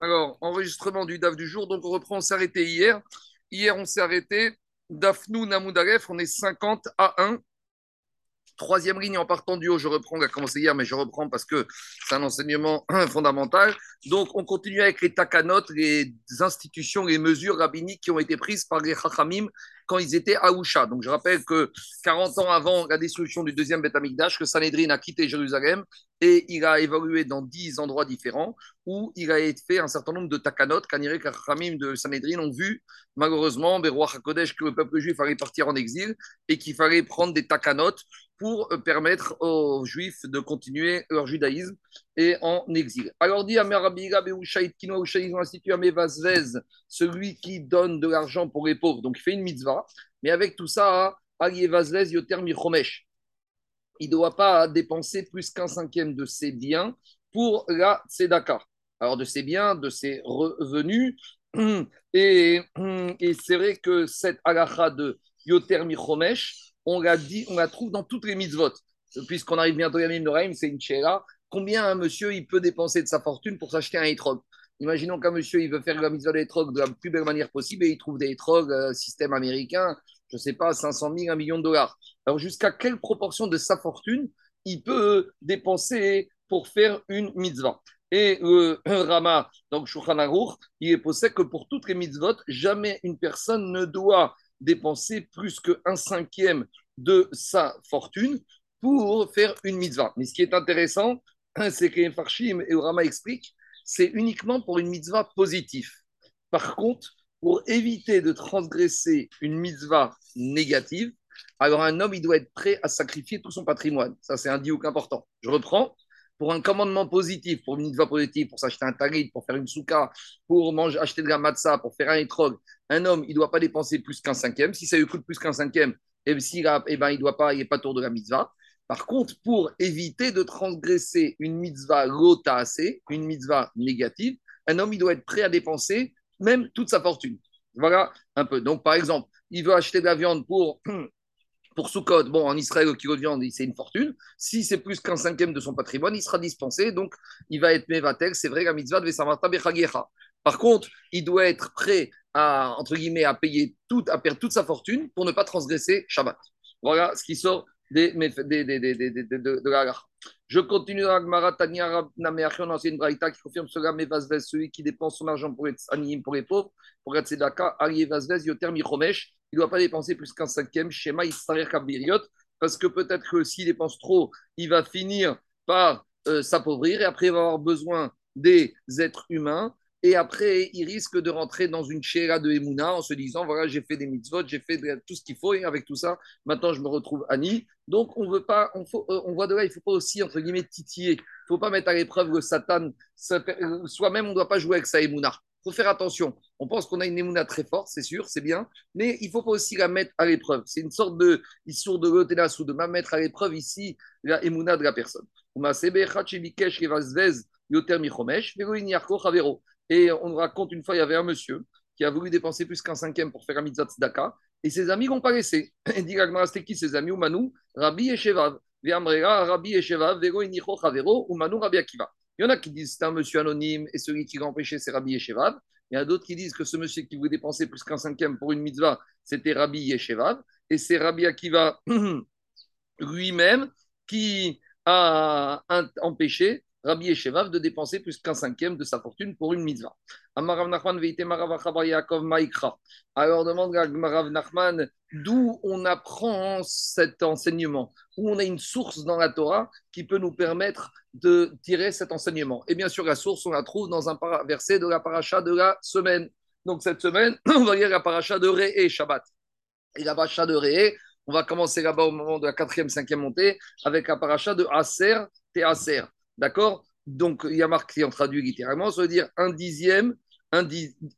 Alors, enregistrement du DAF du jour. Donc, on reprend, on s'est arrêté hier. Hier, on s'est arrêté. Dafnou Namoudaref, on est 50 à 1. Troisième ligne en partant du haut, je reprends, on a commencé hier, mais je reprends parce que c'est un enseignement fondamental. Donc, on continue avec les takanot, les institutions, les mesures rabbiniques qui ont été prises par les chachamim quand ils étaient à Ousha. Donc, je rappelle que 40 ans avant la destruction du deuxième Beth que Sanhedrin a quitté Jérusalem et il a évolué dans 10 endroits différents où il a fait un certain nombre de takanot qu'Anirek Chachamim de Sanhedrin ont vu, malheureusement, Beroach HaKodesh, que le peuple juif allait partir en exil et qu'il fallait prendre des takanot pour euh, permettre aux Juifs de continuer leur judaïsme et en exil. Alors dit Amerabiga Beushaït Kino institué Amevazvez, celui qui donne de l'argent pour les pauvres, donc il fait une mitzvah, mais avec tout ça, Alievazvez Yoter Michomesh. Il ne doit pas dépenser plus qu'un cinquième de ses biens pour la tzedaka. Alors de ses biens, de ses revenus, et, et c'est vrai que cette halakha de Yoter Michomesh, on la, dit, on la trouve dans toutes les mitzvot. Puisqu'on arrive bientôt à Noraim, c'est une chéra. Combien un monsieur il peut dépenser de sa fortune pour s'acheter un étrog Imaginons qu'un monsieur il veut faire la mitzvah d'étrog de la plus belle manière possible et il trouve des étrogues euh, système américain, je ne sais pas, 500 000, 1 million de dollars. Alors jusqu'à quelle proportion de sa fortune il peut dépenser pour faire une mitzvah? Et le Rama, donc Shulchan il est possible que pour toutes les mitzvot, jamais une personne ne doit dépenser plus qu'un cinquième de sa fortune pour faire une mitzvah. Mais ce qui est intéressant, c'est que Farshim et Urama expliquent, c'est uniquement pour une mitzvah positive. Par contre, pour éviter de transgresser une mitzvah négative, alors un homme, il doit être prêt à sacrifier tout son patrimoine. Ça, c'est un diouk important. Je reprends pour un commandement positif, pour une mitzvah positive, pour s'acheter un tarit, pour faire une souka, pour manger, acheter de la matzah, pour faire un etrog, un homme, il ne doit pas dépenser plus qu'un cinquième. Si ça lui coûte plus qu'un cinquième, et eh, eh ben, il doit pas, il n'est pas tour de la mitzvah. Par contre, pour éviter de transgresser une mitzvah assez, une mitzvah négative, un homme, il doit être prêt à dépenser même toute sa fortune. Voilà un peu. Donc, par exemple, il veut acheter de la viande pour pour Soukot, bon, en Israël, le kilo de viande, c'est une fortune. Si c'est plus qu'un cinquième de son patrimoine, il sera dispensé, donc il va être mevatel. C'est vrai, la mitzvah de Vesamata Par contre, il doit être prêt à, entre guillemets, à payer tout, à perdre toute sa fortune pour ne pas transgresser Shabbat. Voilà ce qui sort des, de, la Je continue dans la Tania Nameachion, une braïta qui confirme cela, mais Vazvez, celui qui dépense son argent pour animé pour les pauvres, pour être Tzedaka, Arié Vazvez, Yoter Michomesh, il ne doit pas dépenser plus qu'un cinquième schéma Isarir Kabiriot, parce que peut-être que s'il dépense trop, il va finir par euh, s'appauvrir et après il va avoir besoin des êtres humains. Et après, il risque de rentrer dans une chéra de Emouna en se disant voilà, j'ai fait des mitzvot, j'ai fait tout ce qu'il faut, et avec tout ça, maintenant je me retrouve Annie. Donc, on veut pas, on, euh, voit de là, il ne faut pas aussi, entre guillemets, titiller. Il ne faut pas mettre à l'épreuve le Satan. Euh, soi-même, on ne doit pas jouer avec sa Emouna faut faire attention. On pense qu'on a une émouna très forte, c'est sûr, c'est bien, mais il ne faut pas aussi la mettre à l'épreuve. C'est une sorte de histoire de ou de ma mettre à l'épreuve ici la émouna de la personne. Et on raconte une fois, il y avait un monsieur qui a voulu dépenser plus qu'un cinquième pour faire un mitzvah tzedaka, et ses amis n'ont pas laissé. Il dit c'était qui ses amis? Rabbi Eshevav. Rabbi Eshevav, Vero Inicho Chavero, Manu Rabbi Akiva. Il y en a qui disent c'est un monsieur anonyme et celui qui l'a empêché, c'est Rabbi Yeshevav. Il y en a d'autres qui disent que ce monsieur qui voulait dépenser plus qu'un cinquième pour une mitzvah, c'était Rabbi Yeshevav. Et c'est Rabbi Akiva lui-même qui a empêché Rabbi Eshevav de dépenser plus qu'un cinquième de sa fortune pour une mitzvah. Alors demande Marav Nachman d'où on apprend cet enseignement, où on a une source dans la Torah qui peut nous permettre de tirer cet enseignement? Et bien sûr, la source, on la trouve dans un verset de la paracha de la semaine. Donc cette semaine, on va lire la paracha de Ré et Shabbat. Et la paracha de Ré, on va commencer là-bas au moment de la quatrième, cinquième montée avec la paracha de Aser et Aser. D'accord? Donc, il y a marqué, en traduit littéralement, ça veut dire un dixième, un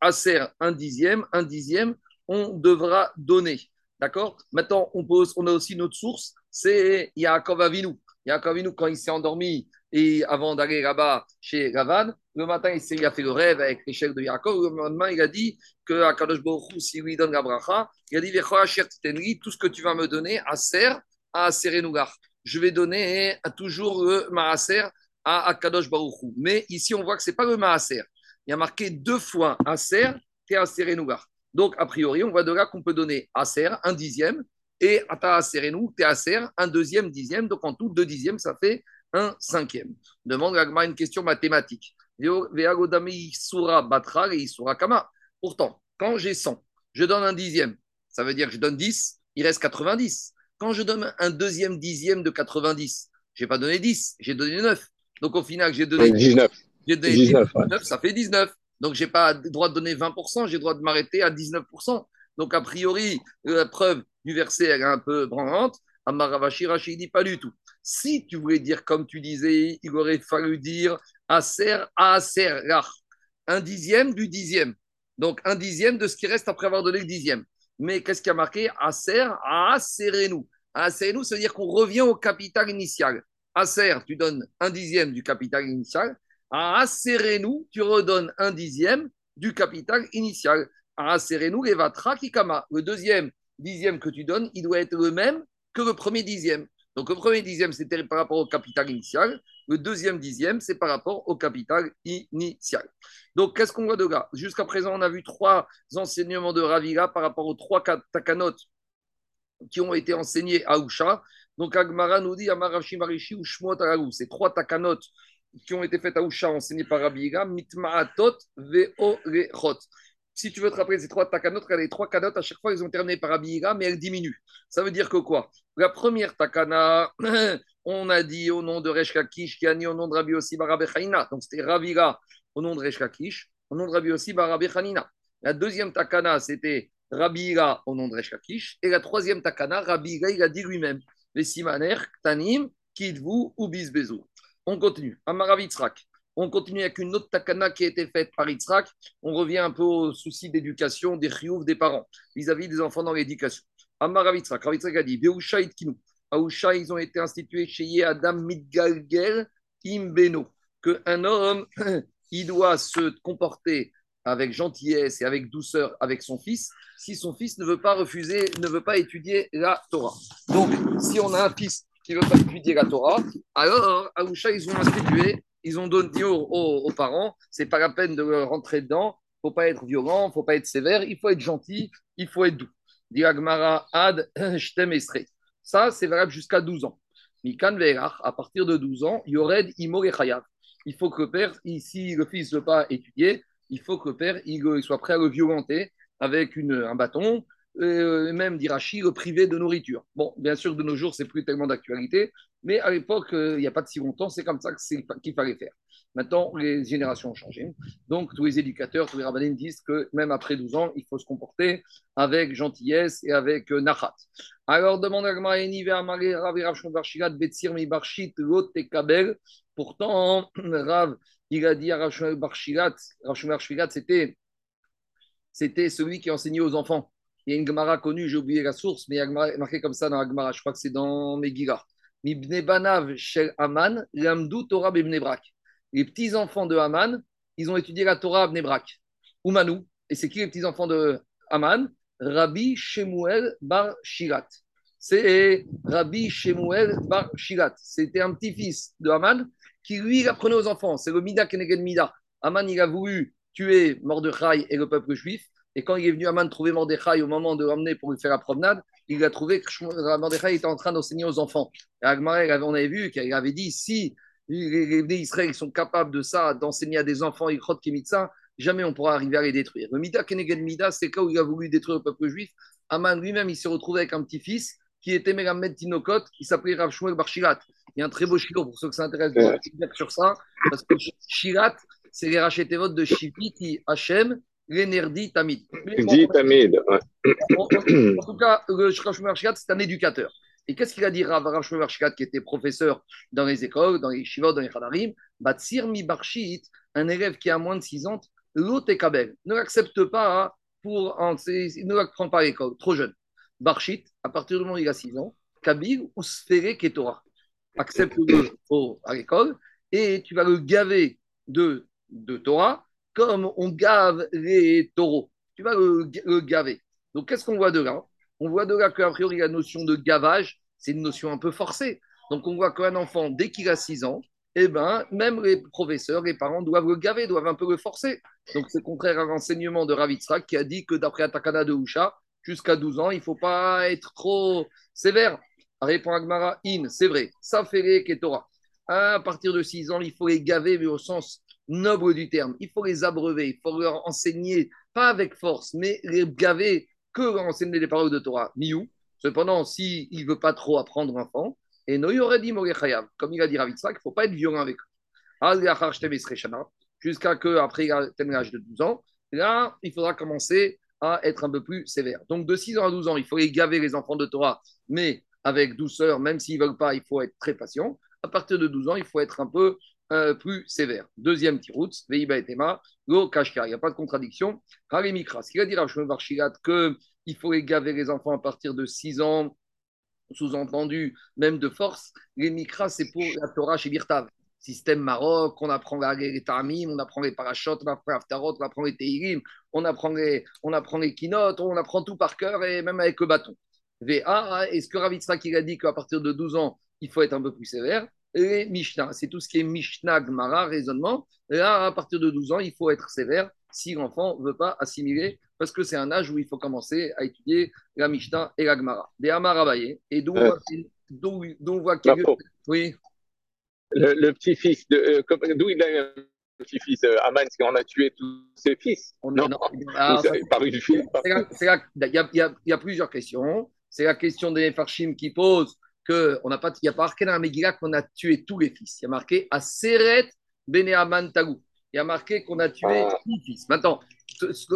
aser, un dixième, un dixième, on devra donner. D'accord? Maintenant, on, pose, on a aussi notre source, c'est Yaakov Avinu. Yaakov Avinu, quand il s'est endormi et avant d'aller là-bas chez Ravan, le matin, il, a fait le rêve avec l'échelle de Yaakov. Le lendemain, il a dit que Akadosh Baruch si lui donne la bracha, il a dit tout ce que tu vas me donner, à Ser, à Serenougar. Je vais donner à toujours le Maaser à Akadosh Baruch Mais ici, on voit que ce n'est pas le Maaser. il y a marqué deux fois Aser et Aser Nougar. Donc, a priori, on voit de là qu'on peut donner Aser, un dixième, et Ata Aser nous, Aser, un deuxième dixième. Donc, en tout, deux dixièmes, ça fait un cinquième. Demande Agma une question mathématique. Pourtant, quand j'ai 100, je donne un dixième. Ça veut dire que je donne 10, il reste 90. Quand je donne un deuxième dixième de 90, je n'ai pas donné 10, j'ai donné 9. Donc au final, j'ai donné 19. J'ai donné 19, ça fait 19. Donc je n'ai pas le droit de donner 20%, j'ai le droit de m'arrêter à 19%. Donc a priori, la preuve du verset elle est un peu branlante. Amaravashi Rashi dit pas du tout. Si tu voulais dire comme tu disais, il aurait fallu dire Aser Aser un dixième du dixième. Donc un dixième de ce qui reste après avoir donné le dixième. Mais qu'est-ce qui a marqué? Aser Aserenu. Aserenu, ça veut dire qu'on revient au capital initial. Aser, tu donnes un dixième du capital initial. À Aserenu, tu redonnes un dixième du capital initial. À Aserenu, Levatra Kikama. Le deuxième dixième que tu donnes, il doit être le même que le premier dixième. Donc le premier dixième, c'était par rapport au capital initial. Le deuxième dixième, c'est par rapport au capital initial. Donc qu'est-ce qu'on voit de là? Jusqu'à présent, on a vu trois enseignements de Ravira par rapport aux trois takanot qui ont été enseignés à Usha. Donc Agmara nous dit Marishi ou Shmot Ces trois takanot qui ont été faites à Usha, enseignées par Ravira, Mitmaatot Ve'orechot. Si tu veux te rappeler ces trois takanot, les trois canotes, à chaque fois, ils ont terminé par Abiyiga, mais elles diminuent. Ça veut dire que quoi? La première takana, on a dit au nom de Resh qui a dit au nom de Rabbi Yossi Barabe Donc c'était Ravira au nom de Resh au nom de Rabbi Yossi Barabe La deuxième takana, c'était Rabira au nom de Resh Et la troisième takana, Rabira, il a dit lui-même les simaner, tanim, kidvu ou. On continue. Amaravitzrak. On continue avec une autre takana qui a été faite par Yitzhak. On revient un peu au souci d'éducation des chiouvs des parents vis-à-vis des enfants dans l'éducation. Amar Yitzhak, a dit Beusha Itkinu. Aoucha, ils ont été institués chez Adam Midgalgel Imbeno. Qu'un homme, il doit se comporter avec gentillesse et avec douceur avec son fils si son fils ne veut pas refuser, ne veut pas étudier la Torah. Donc, si on a un fils qui ne veut pas étudier la Torah, alors Aoucha, ils ont institué ils ont donné aux, parents, c'est pas la peine de rentrer dedans, faut pas être violent, faut pas être sévère, il faut être gentil, il faut être doux. Diagmara ad Ça, c'est valable jusqu'à 12 ans. Mikan à partir de 12 ans, Yored Il faut que le père, si le fils ne veut pas étudier, il faut que le père soit prêt à le violenter avec un bâton, euh, même d'Irachi, le privé de nourriture. Bon, bien sûr, de nos jours, c'est plus tellement d'actualité, mais à l'époque, euh, il n'y a pas de si longtemps, c'est comme ça qu'il fallait faire. Maintenant, les générations ont changé. Donc, tous les éducateurs, tous les rabbins disent que même après 12 ans, il faut se comporter avec gentillesse et avec euh, nachat. Alors, demande à Kabel. Pourtant, Rav, il a dit à Rav Barshilat, c'était c'était celui qui enseignait aux enfants. Il y a une Gemara connue, j'ai oublié la source, mais il y a marqué comme ça dans la Gemara, je crois que c'est dans Megillah. Mibne Banav Shel Aman, Torah Bebnebrak. Les petits-enfants de Haman, ils ont étudié la Torah à. Oumanou. Et c'est qui les petits-enfants de Haman Rabbi Shemuel Bar Shirat. C'est Rabbi Shemuel Bar Shirat. C'était un petit-fils de Haman qui, lui, apprenait aux enfants. C'est le Mida Keneged Mida. Haman, il a voulu tuer Mordechai et le peuple juif. Et quand il est venu à Man trouver Mordechai au moment de l'emmener pour lui faire la promenade, il a trouvé que Mordechai était en train d'enseigner aux enfants. Et Agmaré, on avait vu qu'il avait dit si les Israël sont capables de ça, d'enseigner à des enfants, Ikrot Kemitsa, jamais on pourra arriver à les détruire. Le Mida Keneged Mida, c'est quand il a voulu détruire le peuple juif. Aman lui-même, il s'est retrouvé avec un petit-fils qui était Megamed Tinokot, qui s'appelait Rav Shmuel Barshirat. Il y a un très beau chilo pour ceux qui s'intéressent sur ça, parce que Shirat, c'est les rachetevot de Shipiti Hachem, l'énergie Tamid. Tamid, En, tout cas, le c'est un éducateur. Et qu'est-ce qu'il a dit Rav Shmuel qui était professeur dans les écoles, dans les shivot, dans les chadarim? Batsir mi barshit, un élève qui a moins de 6 ans, l'autre kabel, ne l'accepte pas pour, ne l'accepte pas à l'école, trop jeune. Barshit, à partir du moment où il a 6 ans, kabil ou sphéré ketora. Accepte-le à l'école et tu vas le gaver de, de Torah comme on gave les taureaux. Tu vas le, gaver. Donc, qu'est-ce qu'on voit de là? On voit de là qu'a priori, la notion de gavage, c'est une notion un peu forcée. Donc, on voit qu'un enfant, dès qu'il a 6 ans, eh ben, même les professeurs, les parents doivent le gaver, doivent un peu le forcer. Donc, c'est contraire à l'enseignement de Ravitsrak qui a dit que d'après Atakana de Usha, jusqu'à 12 ans, il ne faut pas être trop sévère. Répond Agmara, in, c'est vrai, ça fait les Ketora. À partir de 6 ans, il faut les gaver, mais au sens noble du terme. Il faut les abreuver, il faut leur enseigner, pas avec force, mais les gaver que enseigner les paroles de Torah. Miou. Cependant, s'il ne veut pas trop apprendre enfant, et Noé aurait dit comme il a dit Ravitsa, il ne faut pas être violent avec eux. Jusqu'à que après l'âge de 12 ans, là, il faudra commencer à être un peu plus sévère. Donc de 6 ans à 12 ans, il faut les gaver les enfants de Torah, mais avec douceur, même s'ils ne veulent pas, il faut être très patient. À partir de 12 ans, il faut être un peu euh, plus sévère. Deuxième tirout, Veiba et Tema, Lo Kashka. Il n'y a pas de contradiction. Harimikra. Ce qu'il a dit Rachel Varshilat, qu'il faut les gaver les enfants à partir de 6 ans, sous-entendu, même de force, les mikras, c'est pour la Torah chez Birtav. Système Maroc, on apprend les Tamim, on apprend les parachutes, on apprend l'Aftarot, on apprend les Teirim, on apprend les, on apprend les Kinot, on apprend tout par cœur et même avec le bâton. VA, est-ce que Ravitra qui a dit qu'à partir de 12 ans, il faut être un peu plus sévère? Les Mishnah, c'est tout ce qui est Mishnah, Gmara, raisonnement. Là, à partir de 12 ans, il faut être sévère si l'enfant ne veut pas assimiler parce que c'est un âge où il faut commencer à étudier la Mishnah et la Gemara. Des Amarabaye, et d'où euh, on voit qu'il Oui. Le, petit-fils, euh, d'où il a le petit-fils euh, Aman, parce qu'on a tué tous ses fils? On, non, non. Alors, par une fille. Il y, a plusieurs questions. C'est la question des Farshim qui pose que on n'a pas, il n'y a pas marqué dans la Megillah qu'on a tué tous les fils. Il y a marqué Aseret Bene Aman Tagou. Il y a marqué qu'on a tué ah. tous fils. Maintenant,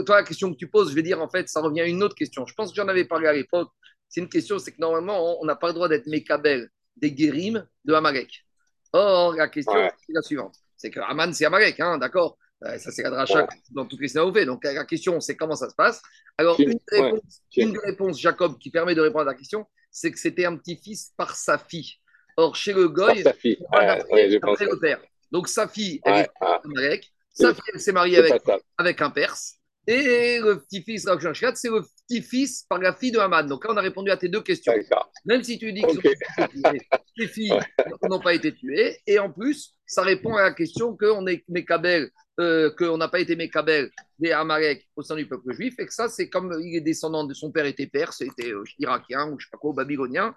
toi, la question que tu poses, je vais dire, en fait, ça revient à une autre question. Je pense que j'en avais parlé à l'époque. C'est une question, c'est que normalement, on n'a pas le droit d'être Mekabel des guérims de Amalek. Or, la question est la suivante. C'est que Aman, c'est Amalek, hein, d'accord euh, Ça, c'est la dracha dans toutes les synagogues. Donc, la question, c'est comment ça se passe. Alors, une, réponse, une réponse, Jacob, qui permet de répondre à la question, c'est que c'était un petit-fils par sa fille. Or, chez le Goy, c'est le père. Donc, sa fille, elle est Amalek. Sa fille, s'est mariée avec, avec un Perse. Et le petit-fils c'est le petit-fils par la fille de Hamad. Donc là, on a répondu à tes deux questions. Même si tu dis que tes filles n'ont pas été tuées. Et en plus, ça répond à la question qu'on est Mekabel, euh, qu'on n'a pas été Mekabel des Amalek au sein du peuple juif. Et que ça, c'est comme il est descendant de son père était perse, était euh, irakien ou je sais pas quoi, babylonien.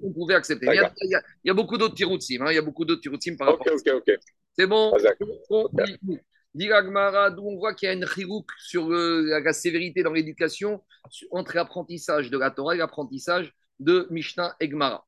On pouvait accepter. Il y, a, beaucoup d'autres tiroutsim. Hein. Il y a beaucoup d'autres tiroutsim par rapport à ça. C'est bon? D'où on voit qu'il y a une chirouk sur la, sévérité dans l'éducation entre l'apprentissage de la Torah et l'apprentissage de Mishnah et Gemara.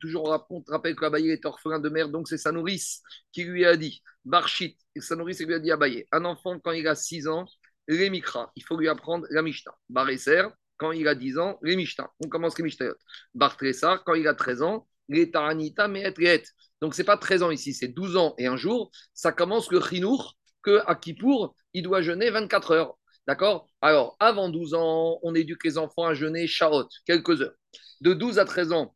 Toujours on rappelle que Abaye est orphelin de mère, donc c'est sa nourrice qui lui a dit, Barchit, sa nourrice lui a dit Abaye, un enfant quand il a 6 ans, les Mikra, il faut lui apprendre la Mishnah. Bareser, quand il a 10 ans, les. On commence les Mishnayot. Bartressar, quand il a 13 ans, les Taranita, et donc, ce n'est pas 13 ans ici, c'est 12 ans et un jour. Ça commence le chinour, que à Kippour, il doit jeûner 24 heures. D'accord? Alors, avant 12 ans, on éduque les enfants à jeûner charot, quelques heures. De 12 à 13 ans,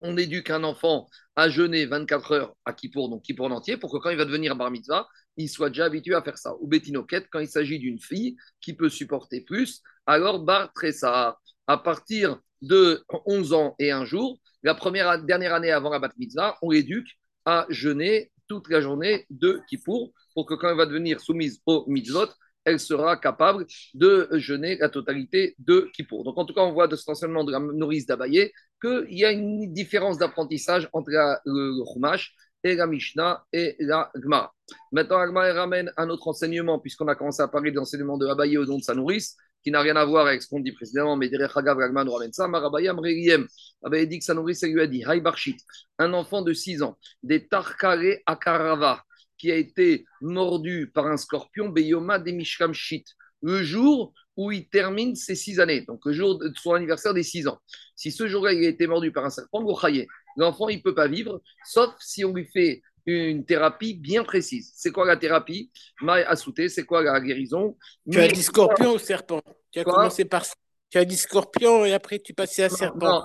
on éduque un enfant à jeûner 24 heures à Kippour, donc Kippour en entier, pour que quand il va devenir bar mitzvah, il soit déjà habitué à faire ça. Ou Betinoket, quand il s'agit d'une fille qui peut supporter plus, alors bar tressa. À partir de 11 ans et un jour, la première, dernière année avant la bat mitzvah, on l'éduque à jeûner toute la journée de Kippour pour que quand elle va devenir soumise au mitzvot, elle sera capable de jeûner la totalité de Kippour. Donc en tout cas, on voit de cet enseignement de la nourrice d'Abaye qu'il y a une différence d'apprentissage entre le Chumash et la Mishnah et la Gemara. Maintenant, la Gemara ramène un autre enseignement, puisqu'on a commencé à parler de l'enseignement de Abaye au nom de sa nourrice qui n'a rien à voir avec ce qu'on dit précédemment, mais derrière Hagav Ragman nous ramène ça. Marabayam Reyem, avait dit que sa nourrice lui a dit Hay Barshit, un enfant de 6 ans, des Tarkare Akarava, qui a été mordu par un scorpion, Beyoma de Mishkamshit, le jour où il termine ses 6 années, donc le jour de son anniversaire des 6 ans. Si ce jour-là il a été mordu par un serpent, l'enfant il ne peut pas vivre, sauf si on lui fait une thérapie bien précise. C'est quoi la thérapie? Maï Assouté, c'est quoi la guérison? Tu as dit scorpion ou serpent? Tu as commencé par tu as dit scorpion et après tu passais à serpent. Non,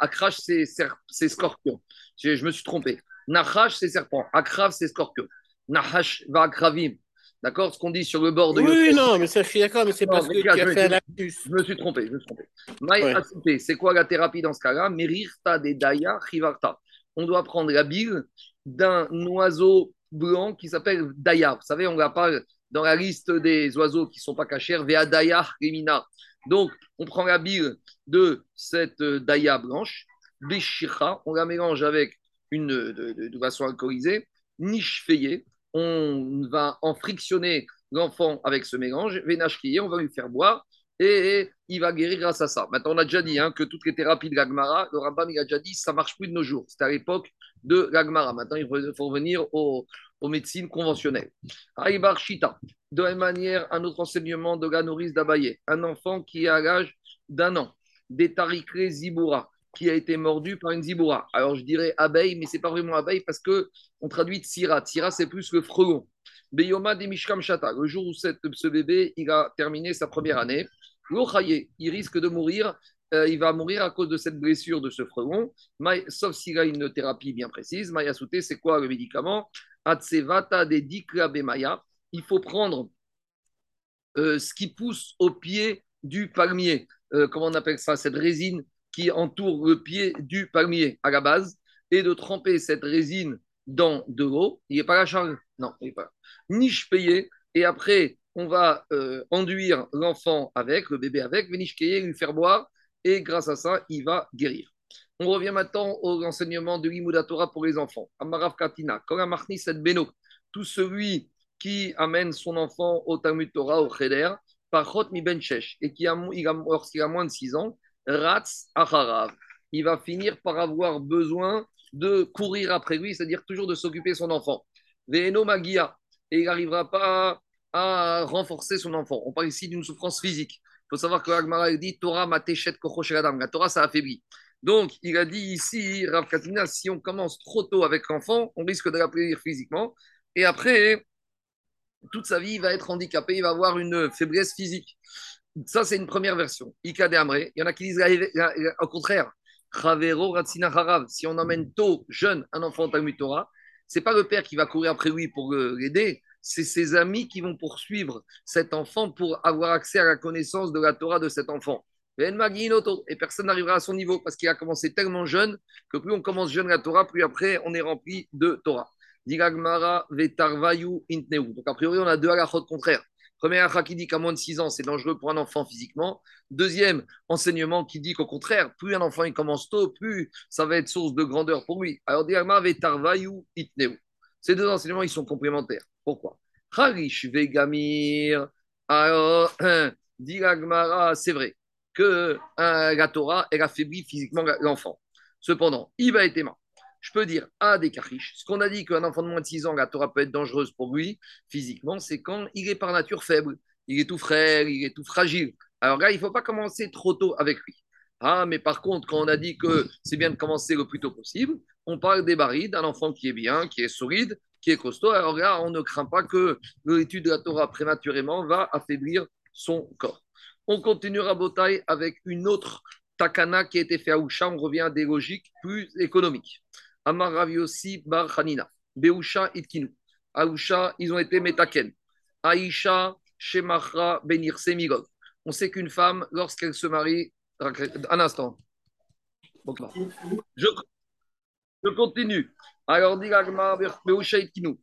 Akrash, c'est scorpion. Je, me suis trompé. Nahash, c'est serpent. Akrav, c'est scorpion. Nahash va Akravim. D'accord Ce qu'on dit sur le bord de Oui, non, mais ça, je suis d'accord, mais c'est parce que tu as fait un. Je me suis trompé, je me suis trompé. Maï c'est quoi la thérapie dans ce cas-là? Merirta de Daya Chivarta on doit prendre la bile d'un oiseau blanc qui s'appelle Daya. Vous savez, on la parle dans la liste des oiseaux qui ne sont pas cachés, Vea Daya Remina. Donc, on prend la bile de cette euh, Daya blanche, Bishira, on la mélange avec une de, de, boisson alcoolisée, Nishfeye, on va en frictionner l'enfant avec ce mélange, Venashkiye, on va lui faire boire et, il va guérir grâce à ça. Maintenant, on a déjà dit hein, que toutes les thérapies de l'Agmara, le Rambam il a déjà dit ça marche plus de nos jours. C'était à l'époque de l'Agmara. Maintenant, il faut, revenir aux, médecines conventionnelles. Aïbar Shita, de la même manière, un autre enseignement de la nourrice d'Abaye, un enfant qui est à l'âge d'un an, des tarikré ziboura, qui a été mordu par une ziboura. Alors je dirais abeille, mais c'est pas vraiment abeille parce que on traduit tsira. Tsira, c'est plus le frelon. Beyoma de le jour où ce bébé il a terminé sa première année, il risque de mourir. Euh, il va mourir à cause de cette blessure de ce frelon, sauf s'il a une thérapie bien précise. Maya Souté, c'est quoi le médicament? Atsevata de Diklabemaya. Il faut prendre euh, ce qui pousse au pied du palmier. Euh, comment on appelle ça? Cette résine qui entoure le pied du palmier à la base et de tremper cette résine dans de l'eau. Il n'est pas la charge? Non, il n'est pas. Niche payé. Et après, on va euh, enduire l'enfant avec, le bébé avec, venishkeye, lui faire boire, et grâce à ça, il va guérir. On revient maintenant aux enseignements de l'Imouda Torah pour les enfants. Amarav Katina, Beno, tout celui qui amène son enfant au Talmud Torah, au Cheder, par Chot mi ben et qui a, lorsqu'il a moins de 6 ans, Ratz Acharav. Il va finir par avoir besoin de courir après lui, c'est-à-dire toujours de s'occuper de son enfant. Veno Magia, et il n'arrivera pas à renforcer son enfant. On parle ici d'une souffrance physique. Il faut savoir que Agmara dit Torah matechet La Torah, ça affaiblit. Donc, il a dit ici, Rav Katina, si on commence trop tôt avec l'enfant, on risque de l'appeler physiquement. Et après, toute sa vie, il va être handicapé, il va avoir une faiblesse physique. Ça, c'est une première version. Ika Il y en a qui disent au contraire. Si on emmène tôt, jeune, un enfant au Talmud Torah, c'est pas le père qui va courir après lui pour l'aider, c'est ses amis qui vont poursuivre cet enfant pour avoir accès à la connaissance de la Torah de cet enfant. Et personne n'arrivera à son niveau parce qu'il a commencé tellement jeune que plus on commence jeune la Torah, plus après on est rempli de Torah. Donc a priori, on a deux halakhot contraires. Premier halakha qui dit qu'à moins de 6 ans, c'est dangereux pour un enfant physiquement. Deuxième enseignement qui dit qu'au contraire, plus un enfant commence tôt, plus ça va être source de grandeur pour lui. Alors, Ces deux enseignements, ils sont complémentaires. Pourquoi? Harish Vegamir. Alors, dit c'est vrai que euh, la Torah, elle affaiblit physiquement l'enfant. Cependant, il va être. Je peux dire à des kachish, ce qu'on a dit qu'un enfant de moins de 6 ans, la Torah peut être dangereuse pour lui physiquement, c'est quand il est par nature faible, il est tout frère, il est tout fragile. Alors là, il ne faut pas commencer trop tôt avec lui. Ah, mais par contre, quand on a dit que c'est bien de commencer le plus tôt possible, on parle des barides, d'un enfant qui est bien, qui est solide, qui est costaud. Alors là, on ne craint pas que l'étude de la Torah prématurément va affaiblir son corps. On continuera Botaï avec une autre takana qui a été faite à Usha. On revient à des logiques plus économiques. Amar Raviosi Bar Hanina, Beusha Itkinu. À Usha, ils ont été metaken. Aisha Shemachra Benir Semigov. On sait qu'une femme, lorsqu'elle se marie, un instant. Je, je continue. Alors, dit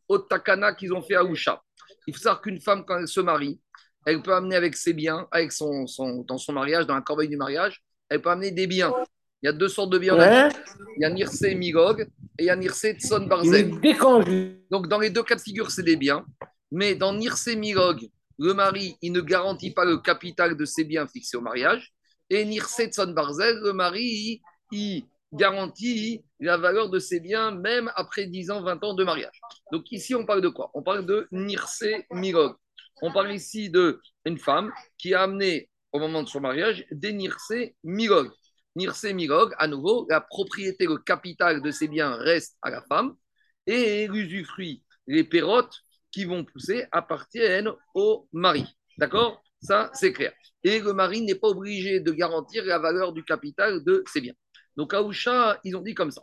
au Takana qu'ils ont fait à Usha. Il faut savoir qu'une femme, quand elle se marie, elle peut amener avec ses biens, avec son, son, dans son mariage, dans la corbeille du mariage, elle peut amener des biens. Il y a deux sortes de biens. Il y a Nirse Migog et il y a Nirse Tson Barzel. Donc, dans les deux cas de figure, c'est des biens. Mais dans Nirse Migog, le mari, il ne garantit pas le capital de ses biens fixés au mariage. Et Nirse Tson Barzel, le mari, il garantit la valeur de ses biens même après 10 ans, 20 ans de mariage. Donc ici, on parle de quoi? On parle de Nirse Mirog. On parle ici d'une femme qui a amené au moment de son mariage des Nirse Mirog. Nirse Mirog, à nouveau, la propriété, le capital de ses biens reste à la femme et l'usufruit, les pérotes qui vont pousser appartiennent au mari. D'accord? Ça, c'est clair. Et le mari n'est pas obligé de garantir la valeur du capital de ses biens. Donc, Aoucha, ils ont dit comme ça.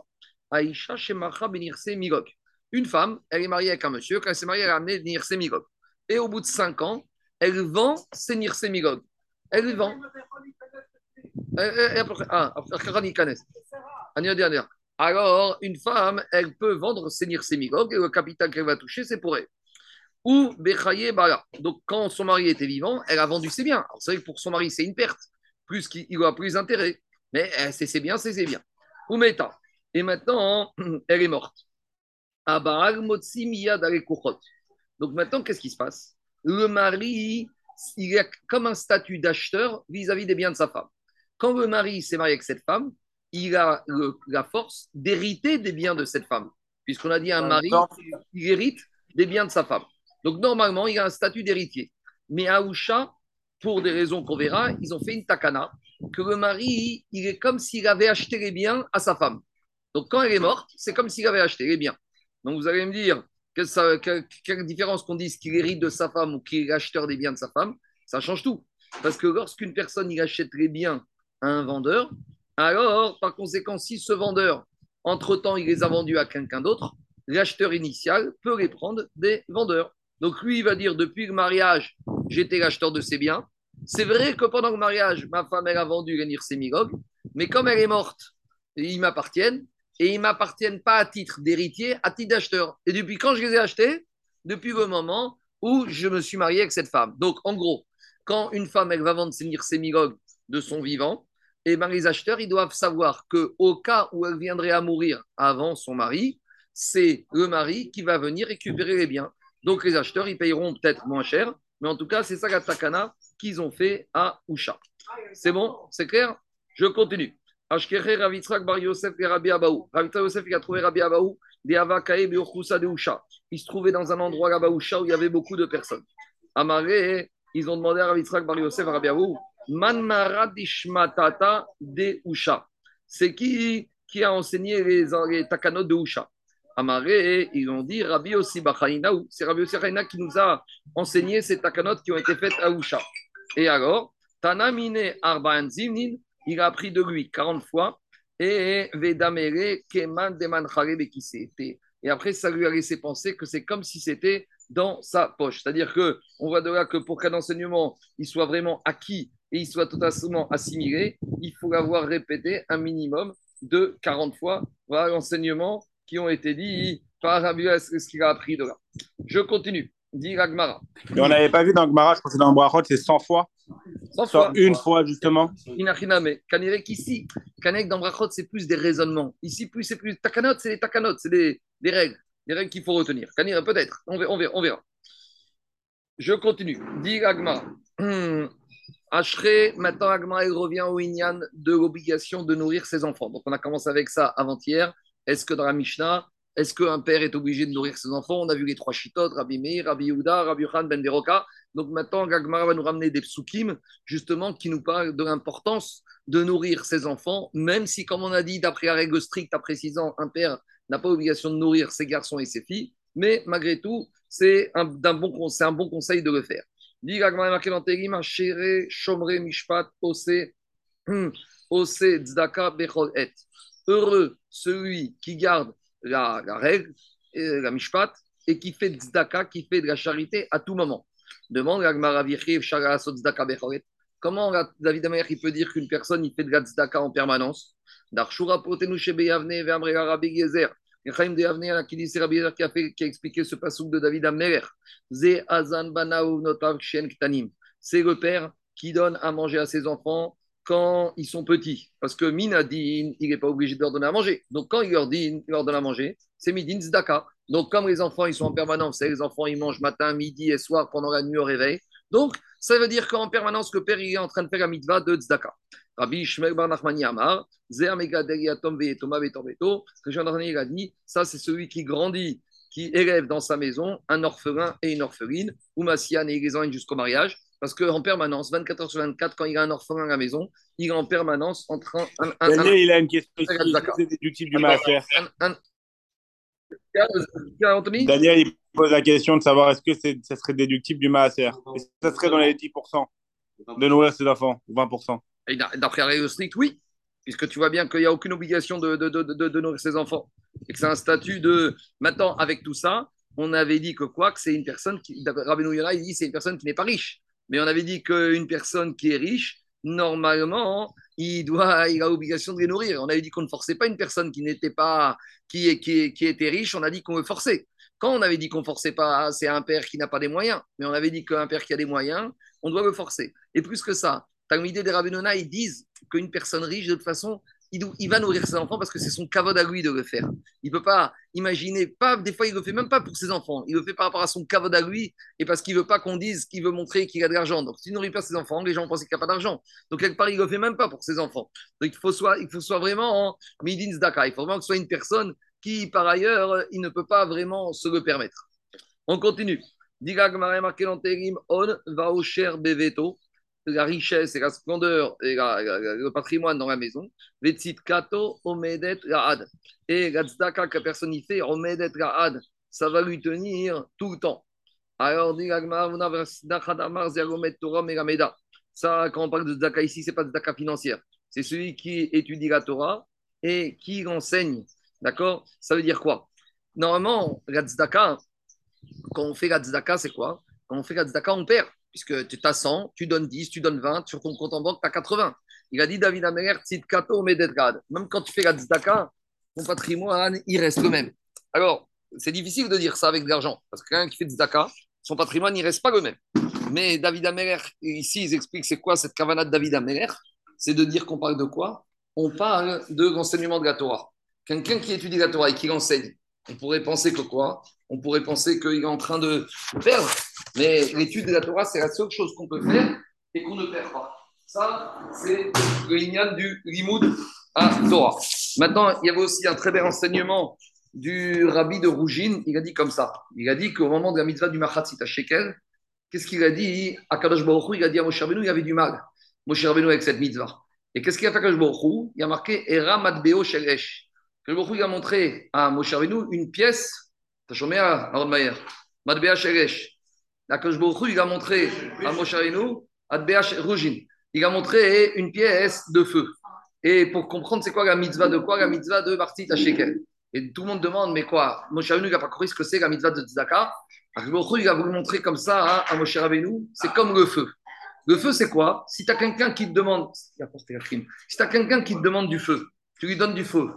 Aïcha Shemacha Benirse Migok. Une femme, elle est mariée avec un monsieur. Quand elle s'est mariée, elle a amené Nirse Migok. Et au bout de cinq ans, elle vend ses Nirse Migok. Elle vend. Ah, après, ah, après, alors une femme, elle peut vendre ses nirsémigog et le capital qu'elle va toucher, c'est pour elle. Ou Bechaye Bala. Donc, quand son mari était vivant, elle a vendu ses biens. Alors, c'est vrai que pour son mari, c'est une perte, plus qu'il a plus d'intérêt. Mais c'est ses biens, c'est ses biens. Ou Meta. Et maintenant, elle est morte. Donc maintenant, qu'est-ce qui se passe? Le mari, il a comme un statut d'acheteur vis-à-vis des biens de sa femme. Quand le mari s'est marié avec cette femme, il a la force d'hériter des biens de cette femme. Puisqu'on a dit un mari, il hérite des biens de sa femme. Donc normalement, il a un statut d'héritier. Mais à Ousha, pour des raisons qu'on verra, ils ont fait une takana, que le mari, il est comme s'il avait acheté les biens à sa femme. Donc quand elle est morte, c'est comme s'il avait acheté les biens. Donc vous allez me dire, quelle, différence qu'on dise qu'il hérite de sa femme ou qu'il est acheteur des biens de sa femme, ça change tout. Parce que lorsqu'une personne il achète les biens un vendeur, alors par conséquent, si ce vendeur, entre-temps, il les a vendus à quelqu'un d'autre, l'acheteur initial peut les prendre des vendeurs. Donc lui, il va dire, depuis le mariage, j'étais l'acheteur de ces biens. C'est vrai que pendant le mariage, ma femme, elle a vendu les Nirsemigog, mais comme elle est morte, ils m'appartiennent, et ils ne m'appartiennent pas à titre d'héritier, à titre d'acheteur. Et depuis quand je les ai achetés? Depuis le moment où je me suis marié avec cette femme. Donc, en gros, quand une femme, elle va vendre ses migogues de son vivant, eh ben, les acheteurs, ils doivent savoir qu'au cas où elle viendrait à mourir avant son mari, c'est le mari qui va venir récupérer les biens. Donc, les acheteurs, ils payeront peut-être moins cher, mais en tout cas, c'est ça la qu'ils ont fait à Usha. C'est bon? C'est clair? Je continue. Ravitzrak Bar et Rabbi Abaou. Yosef, il a trouvé Rabbi Abaou, des Avakae de Usha. Il se trouvait dans un endroit là-bas où il y avait beaucoup de personnes. Amaré, ils ont demandé à Ravitzrak Bar Yosef Rabbi Abaou, Man Maradishmatata de Usha. C'est qui qui a enseigné les, les takanot de Usha? Amaré, ils ont dit Rabbi Yossi Bachainaou. C'est Rabbi Yossi qui nous a enseigné ces takanot qui ont été faites à Usha. Et alors, Tanamine Arba'an Zimnin, il a appris de lui 40 fois. Et Vedamere Keman Deman Et après, ça lui a laissé penser que c'est comme si c'était dans sa poche. C'est-à-dire que on voit de là que pour qu'un enseignement il soit vraiment acquis et il soit totalement assimilé, il faut l'avoir répété un minimum de 40 fois. Voilà l'enseignement qui ont été dit par Rabbi ce qu'il a appris de là. Je continue. Dit Agmara. Et on n'avait pas vu dans Gmara, je pense que dans Brachot, c'est 100 fois. 100 fois. Une fois, justement. mais Kanirek ici, Kanirek dans Brachot, c'est plus des raisonnements. Ici, plus c'est plus takanot, c'est des takanot, c'est des, des, règles, des règles qu'il faut retenir. Kanirek, peut-être, on verra, on verra, on verra. Je continue. Dit Agmara. Ashre, maintenant Agmara, il revient au Inyan de l'obligation de nourrir ses enfants. Donc on a commencé avec ça avant-hier. Est-ce que dans la Mishnah, est-ce qu'un père est obligé de nourrir ses enfants? On a vu les trois chitotes, Rabbi Meir, Rabbi Yehuda, Rabbi Khan, Ben Deroka. Donc maintenant, Gagmara va nous ramener des psukim, justement, qui nous parlent de l'importance de nourrir ses enfants, même si, comme on a dit, d'après la règle stricte, à précisant, un père n'a pas obligation de nourrir ses garçons et ses filles, mais malgré tout, c'est un bon conseil de le faire. Dit marqué dans Terim, Shomre, Mishpat, Ose, Ose, Tzedaka, Bechol, Et. Heureux celui qui garde la, règle, la mishpat, et qui fait tzedaka, qui fait de la charité à tout moment. Demande Comment David Amer il peut dire qu'une personne il fait de la tzedaka en permanence? Darshura potenu shebeyavne ve'amre Rabbi Gezer. Chaim de Avne, qui dit c'est Rabbi qui a, qui a expliqué ce pasouk de David Amer. Ze azan banaou shen. C'est le père qui donne à manger à ses enfants quand ils sont petits. Parce que Minadin, il n'est pas obligé de leur donner à manger. Donc quand il leur, dit, il leur donne à manger, c'est Midin Zdaka. Donc comme les enfants, ils sont en permanence, les enfants, ils mangent matin, midi et soir pendant la nuit au réveil. Donc ça veut dire qu'en permanence, le père, il est en train de faire la mitva de Zdaka. Rabbi Shmer Bar Nachmani Amar, Zer Megadeliatom Ve'etoma Jean il a dit, ça c'est celui qui grandit qui élève dans sa maison un orphelin et une orpheline, ou Massian et les jusqu'au mariage. Parce qu'en permanence, 24 heures sur 24, quand il a un orphelin à la maison, il est en permanence en train. Un, un, il a une question du Daniel, il pose la question de savoir est-ce que ça serait déductible du maaser. Ça serait dans les 10% de nourrir ses enfants, 20%. D'après la règle stricte, oui. Puisque tu vois bien qu'il n'y a aucune obligation de, de, de, de, nourrir ses enfants. Et que c'est un statut de. Maintenant, avec tout ça, on avait dit que quoi? Que c'est une personne qui. Rabbi Yona, il dit c'est une personne qui n'est pas riche. Mais on avait dit qu'une personne qui est riche, normalement, il, doit, il a l'obligation de les nourrir. On avait dit qu'on ne forçait pas une personne qui n'était pas, qui, qui, était riche, on a dit qu'on le forçait. Quand on avait dit qu'on ne forçait pas, c'est un père qui n'a pas des moyens. Mais on avait dit qu'un père qui a des moyens, on doit le forcer. Et plus que ça, l'idée des Ravenona, ils disent qu'une personne riche, de toute façon, il, va nourrir ses enfants parce que c'est son cavode à lui de le faire. Il ne peut pas imaginer, pas, des fois il le fait même pas pour ses enfants, il le fait par rapport à son cavode à lui et parce qu'il veut pas qu'on dise qu'il veut montrer qu'il a de l'argent. Donc s'il nourrit pas ses enfants, les gens pensent qu'il n'a pas d'argent. Donc quelque part il le fait même pas pour ses enfants. Donc il faut soit, il faut soit vraiment en midin daka. Il faut vraiment que ce soit une personne qui par ailleurs il ne peut pas vraiment se le permettre. On continue. Diga on va au cher beveto la richesse et la splendeur et le patrimoine dans la maison. kato omedet ad Et la tzedaka que personne y fait, omedet ad ça va lui tenir tout le temps. Alors, dit ça, quand on parle de tzedaka ici, ce n'est pas tzedaka financière. C'est celui qui étudie la Torah et qui l'enseigne. D'accord? Ça veut dire quoi? Normalement, la tzedaka, quand on fait la tzedaka, c'est quoi? Quand on fait la tzedaka, on perd puisque tu as 100, tu donnes 10, tu donnes 20, sur ton compte en banque, tu as 80. Il a dit David Améler, Tzidkato Mededgad. Même quand tu fais la tzedaka, ton patrimoine, il reste le même. Alors, c'est difficile de dire ça avec de l'argent, parce que quelqu'un qui fait tzedaka, son patrimoine, il reste pas le même. Mais David Améler, ici, ils expliquent c'est quoi cette cavana de David Améler C'est de dire qu'on parle de quoi? On parle de l'enseignement de la Torah. Quelqu'un qui étudie la et qui l'enseigne, on pourrait penser que quoi? On pourrait penser qu'il est en train de perdre. Mais l'étude de la Torah, c'est la seule chose qu'on peut faire et qu'on ne perd pas. Ça, c'est le lignan du limoud à Torah. Maintenant, il y avait aussi un très bel enseignement du rabbi de Rougine. Il a dit comme ça. Il a dit qu'au moment de la mitzvah du Machatzit à Shekel, qu'est-ce qu'il a dit? À Kadosh Baruch il a dit à Moshe Rabbeinu, il y avait du mal. Moshe Rabbeinu avec cette mitzvah. Et qu'est-ce qu'il a fait à Kadosh Baruch Il a marqué Era Matbeo Shelesh. Kadosh Baruch il a montré à Moshe Rabbeinu une pièce. T'as chômé à Aaron Mayer. Matbeo Shelesh la il a montré à Moshe à Rujin, il a montré une pièce de feu. Et pour comprendre c'est quoi la mitzvah de quoi? La mitzvah de Martit Shekel. Et tout le monde demande, mais quoi? Moshe Rabbeinu n'a pas compris ce que c'est la mitzvah de Tzedaka. il a voulu montrer comme ça à Moshe c'est comme le feu. Le feu, c'est quoi? Si tu as quelqu'un qui te demande, si tu as quelqu'un qui te demande du feu, tu lui donnes du feu,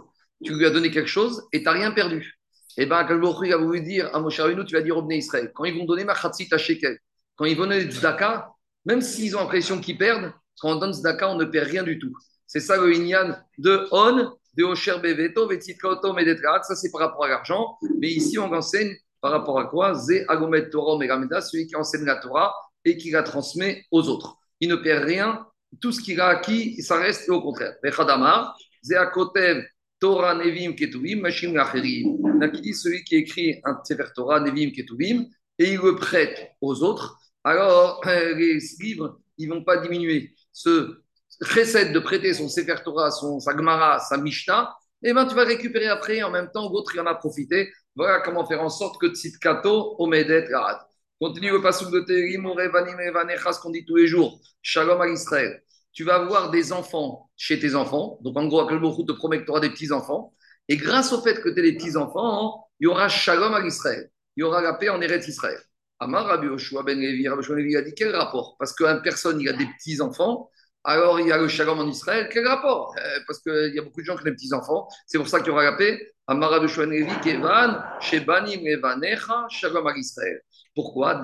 tu lui as donné quelque chose et tu n'as rien perdu. Eh bien, il a voulu dire à Moshe Rabbeinu, tu vas dire au Israël, quand ils vont donner Machatzit à Shekel, quand ils vont donner Tzedaka, même s'ils ont l'impression qu'ils perdent, quand on donne Tzedaka, on ne perd rien du tout. C'est ça le Inyan de On, de Osher Beveto, Vetzitkaoto, Medetrat, ça c'est par rapport à l'argent. Mais ici, on enseigne par rapport à quoi? Ze Agomet Torah Megameda, celui qui enseigne la Torah et qui la transmet aux autres. Il ne perd rien, tout ce qu'il a acquis, ça reste au contraire. Vechadamar, Ze Akotev, Torah Nevim Ketuvim, Mashim Lacherim. qui dit celui qui écrit un Sefer Torah Nevim Ketuvim et il le prête aux autres, alors euh, les livres, ils ne vont pas diminuer. Ce recette de prêter son Sefer Torah, son, sa Gemara, sa Mishnah, eh ben, tu vas récupérer après, en même temps, l'autre, il en a profité. Voilà comment faire en sorte que Tzitkato, Omedet, Garad. Continue le passage de Terim, Revanim, Evanechas, qu'on dit tous les jours. Shalom à Israël tu vas avoir des enfants chez tes enfants. Donc, en gros, beaucoup te promet que tu auras des petits-enfants. Et grâce au fait que tu aies des petits-enfants, il y aura shalom à Israël. Il y aura la paix en Eretz Israël. Amar Rabbi Yoshua ben Levi, Rabbi Levi a dit quel rapport? Parce qu'une personne, il a des petits-enfants, alors il y a le shalom en Israël. Quel rapport? Euh, Parce qu'il y a beaucoup de gens qui ont des petits-enfants. C'est pour ça qu'il y aura la paix. Amar Rabbi Yoshua ben Levi, Kevan, Shebanim Levanecha, shalom à Israël. Pourquoi?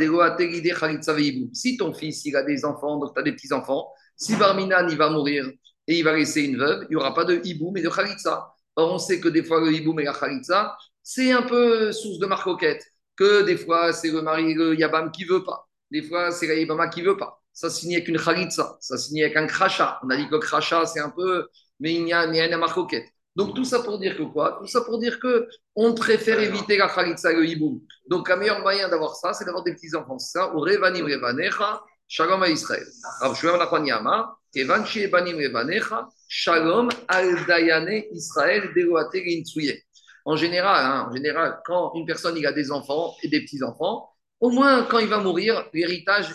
Si ton fils, il a des enfants, donc tu as des petits-enfants, si Barminan, il va mourir et il va laisser une veuve, il n'y aura pas de hibou, mais de khalitza. Or, on sait que des fois, le hibou et la khalitza, c'est un peu source de marcoquette. Que des fois, c'est le mari, le yabam qui veut pas. Des fois, c'est la yabama qui veut pas. Ça signe avec une khalitza. Ça signe avec un. On a dit que le crachat, c'est un peu. Mais il y a, une marcoquette. Donc tout ça pour dire que quoi? Tout ça pour dire que on préfère éviter la khalitza et le hibou. Donc le meilleur moyen d'avoir ça, c'est d'avoir des petits enfants. Ça, ou revanim revanecha, Shalom à Israël. En général, hein, en général, quand une personne il a des enfants et des petits-enfants, au moins quand il va mourir, l'héritage,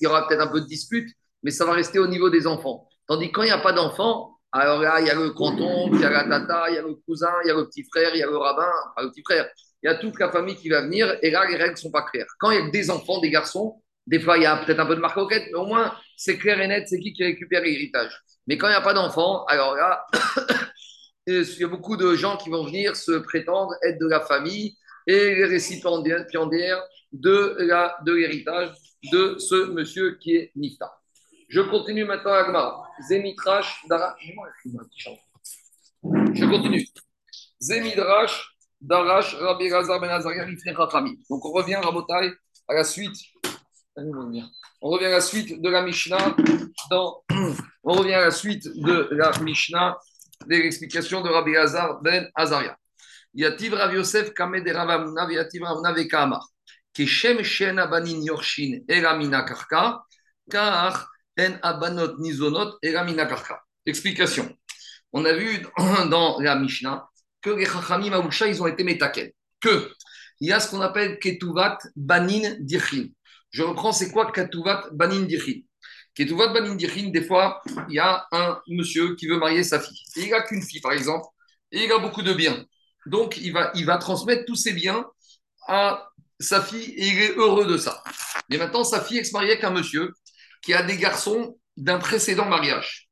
il y aura peut-être un peu de dispute, mais ça va rester au niveau des enfants. Tandis quand il n'y a pas d'enfants, alors là, il y a le canton, il y a la tata, il y a le cousin, il y a le petit frère, il y a le rabbin, le petit frère, il y a toute la famille qui va venir, et là, les règles ne sont pas claires. Quand il y a des enfants, des garçons, Des fois, il y a peut-être un peu de marque mais au moins, c'est clair et net, c'est qui qui récupère l'héritage. Mais quand il n'y a pas d'enfant, alors là, il y a beaucoup de gens qui vont venir se prétendre être de la famille et les récipiendaires de l'héritage de, ce monsieur qui est Nifta. Je continue maintenant à Gmar. Zemitrash Dara. Je continue. Zemidrash Darash Rabbi Ben Donc on revient, Rabotai, à la suite. On revient à la suite de la Mishnah. On revient à la suite de la Mishnah, de l'explication de Rabbi Hazar Ben Azaria. Yativ Rav Yosef Kamed Ravamuna Yativ Ravuna Vekamar. Keshem Shena Banin Yorshin Elamina Karka. Car En Abanot Nizonot Elamina Karka. Explication. On a vu dans la Mishnah que les Chachamim Aoucha, ils ont été métaken. Que il y a ce qu'on appelle Ketuvat Banin Dirchin. Je reprends, c'est quoi Ketuvat Banin Dirchin Ketuvat Banin des fois, il y a un monsieur qui veut marier sa fille. Et il n'a qu'une fille, par exemple, et il a beaucoup de biens. Donc, il va, il va transmettre tous ses biens à sa fille et il est heureux de ça. Mais maintenant, sa fille est mariée avec un monsieur qui a des garçons d'un précédent mariage.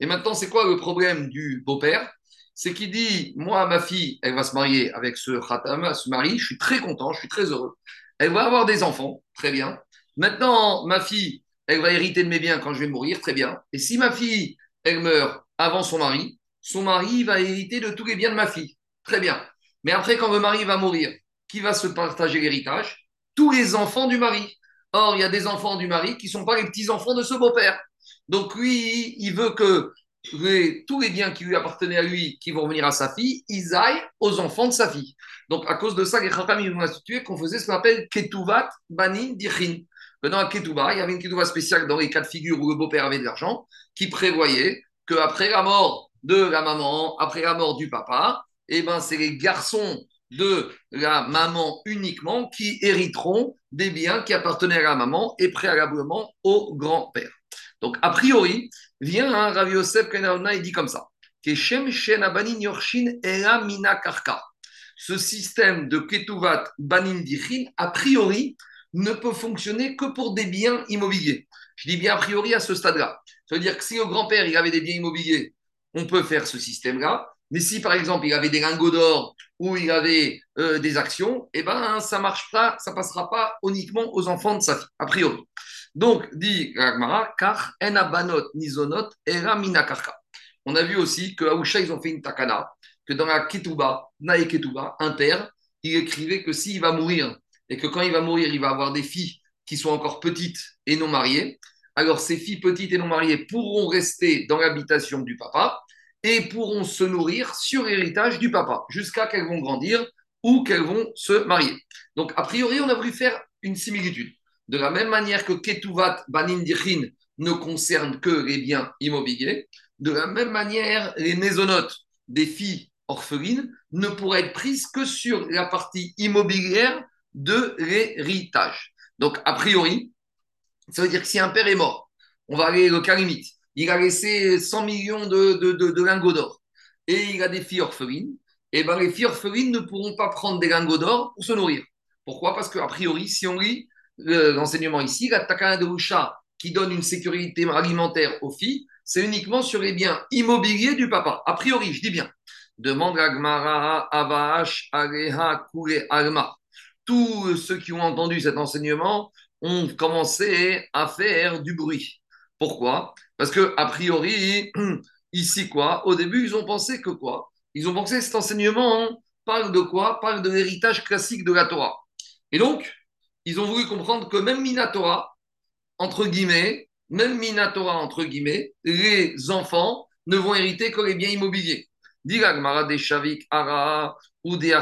Et maintenant, c'est quoi le problème du beau-père? C'est qu'il dit Moi, ma fille, elle va se marier avec ce khatam, ce mari, je suis très content, je suis très heureux. Elle va avoir des enfants, très bien. Maintenant, ma fille, elle va hériter de mes biens quand je vais mourir, très bien. Et si ma fille, elle meurt avant son mari, son mari va hériter de tous les biens de ma fille, très bien. Mais après, quand le mari va mourir, qui va se partager l'héritage? Tous les enfants du mari. Or, il y a des enfants du mari qui ne sont pas les petits-enfants de ce beau-père. Donc lui, il veut que tous les biens qui lui appartenaient à lui, qui vont venir à sa fille, ils aillent aux enfants de sa fille. Donc à cause de ça, les Chakam, ils ont institué qu'on faisait ce qu'on appelle Ketuvat Banin Dichin. Dans la Ketuva, il y avait une Ketuva spéciale dans les cas de figure où le beau-père avait de l'argent, qui prévoyait qu'après la mort de la maman, après la mort du papa, eh ben, c'est les garçons de la maman uniquement qui hériteront des biens qui appartenaient à la maman et préalablement au grand-père. Donc, a priori, vient un Rav Yosef Kenaona et dit comme ça ce système de Ketuvat Banin a priori, ne peut fonctionner que pour des biens immobiliers. Je dis bien a priori à ce stade-là. Ça veut dire que si au grand-père, il avait des biens immobiliers, on peut faire ce système-là. Mais si, par exemple, il avait des lingots d'or ou il avait euh, des actions, eh ben, ça marche pas, ça passera pas uniquement aux enfants de sa fille, a priori. Donc, dit Ragmara, car enabanot nizonot era minakarka. On a vu aussi que Aoucha, ils ont fait une takana, que dans la Ketuba, Nae Ketuba, un père, il écrivait que s'il va mourir, et que quand il va mourir, il va avoir des filles qui sont encore petites et non mariées, alors ces filles petites et non mariées pourront rester dans l'habitation du papa et pourront se nourrir sur héritage du papa, jusqu'à qu'elles vont grandir ou qu'elles vont se marier. Donc, a priori, on a voulu faire une similitude. De la même manière que Ketuvat Banin ne concerne que les biens immobiliers, de la même manière, les maisonnotes des filles orphelines ne pourraient être prises que sur la partie immobilière de l'héritage. Donc, a priori, ça veut dire que si un père est mort, on va aller au cas limite, il a laissé 100 millions de, lingots d'or et il a des filles orphelines, et eh ben les filles orphelines ne pourront pas prendre des lingots d'or pour se nourrir. Pourquoi? Parce qu'a priori, si on lit l'enseignement ici, la takana de Usha qui donne une sécurité alimentaire aux filles, c'est uniquement sur les biens immobiliers du papa. A priori, je dis bien. Demande à Gmara, Avash, Areha, Kure, Alma. Tous ceux qui ont entendu cet enseignement ont commencé à faire du bruit. Pourquoi? Parce que, a priori, ici, quoi Au début, ils ont pensé que quoi? Ils ont pensé que cet enseignement parle de quoi? Parle de l'héritage classique de la Torah. Et donc, ils ont voulu comprendre que même Minatora, entre guillemets, même Minatora, entre guillemets, les enfants ne vont hériter que les biens immobiliers. Des Shavik, Ara ou des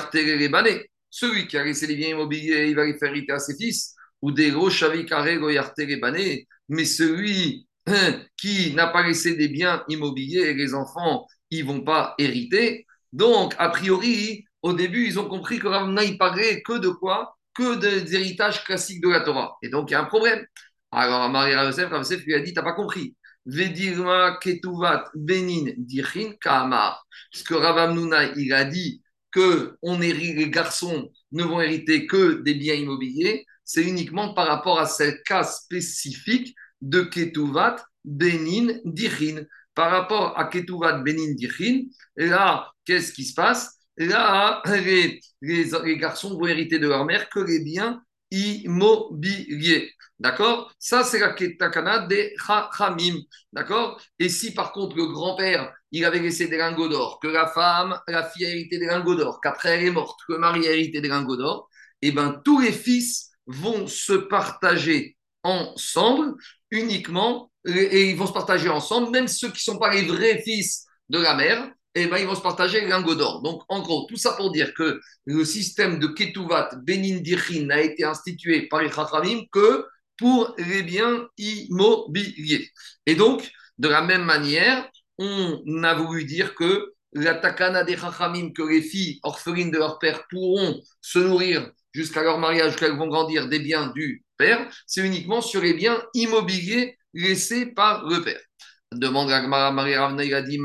Celui qui a laissé les biens immobiliers, il va les faire hériter à ses fils. Ou des gros Shavik, et Mais celui hein, qui n'a pas laissé des biens immobiliers, les enfants, ils vont pas hériter. Donc, a priori, au début, ils ont compris que Ravna, il parlait que de quoi? Que des héritages classiques de la Torah. Et donc, il y a un problème. Alors, Marie Yosef, Yosef lui a dit, tu n'as pas compris. Vedirma ketuvat benin dichin kamar. Ce que Ravamnuna, il a dit que on les garçons ne vont hériter que des biens immobiliers, c'est uniquement par rapport à ce cas spécifique de Ketuvat Benin Dichin. Par rapport à Ketuvat Benin Dichin, là, qu'est-ce qui se passe? Là, les, les, garçons vont hériter de leur mère que les biens immobiliers. D'accord? Ça, c'est la ketakana des Chachamim. D'accord? Et si par contre le grand-père, il avait laissé des lingots d'or, que la femme, la fille a hérité des lingots d'or, qu'après elle est morte, que le mari a hérité des lingots d'or, eh bien tous les fils vont se partager ensemble uniquement, et ils vont se partager ensemble, même ceux qui ne sont pas les vrais fils de la mère, eh ben, ils vont se partager les lingots d'or. Donc, en gros, tout ça pour dire que le système de Ketuvat Benin Dirhin n'a été institué par les Chachamim que pour les biens immobiliers. Et donc, de la même manière, on a voulu dire que la takana des chachamim, que les filles orphelines de leur père pourront se nourrir jusqu'à leur mariage, qu'elles vont grandir des biens du père, c'est uniquement sur les biens immobiliers laissés par le père. Demande à Marie Ravna, il a dit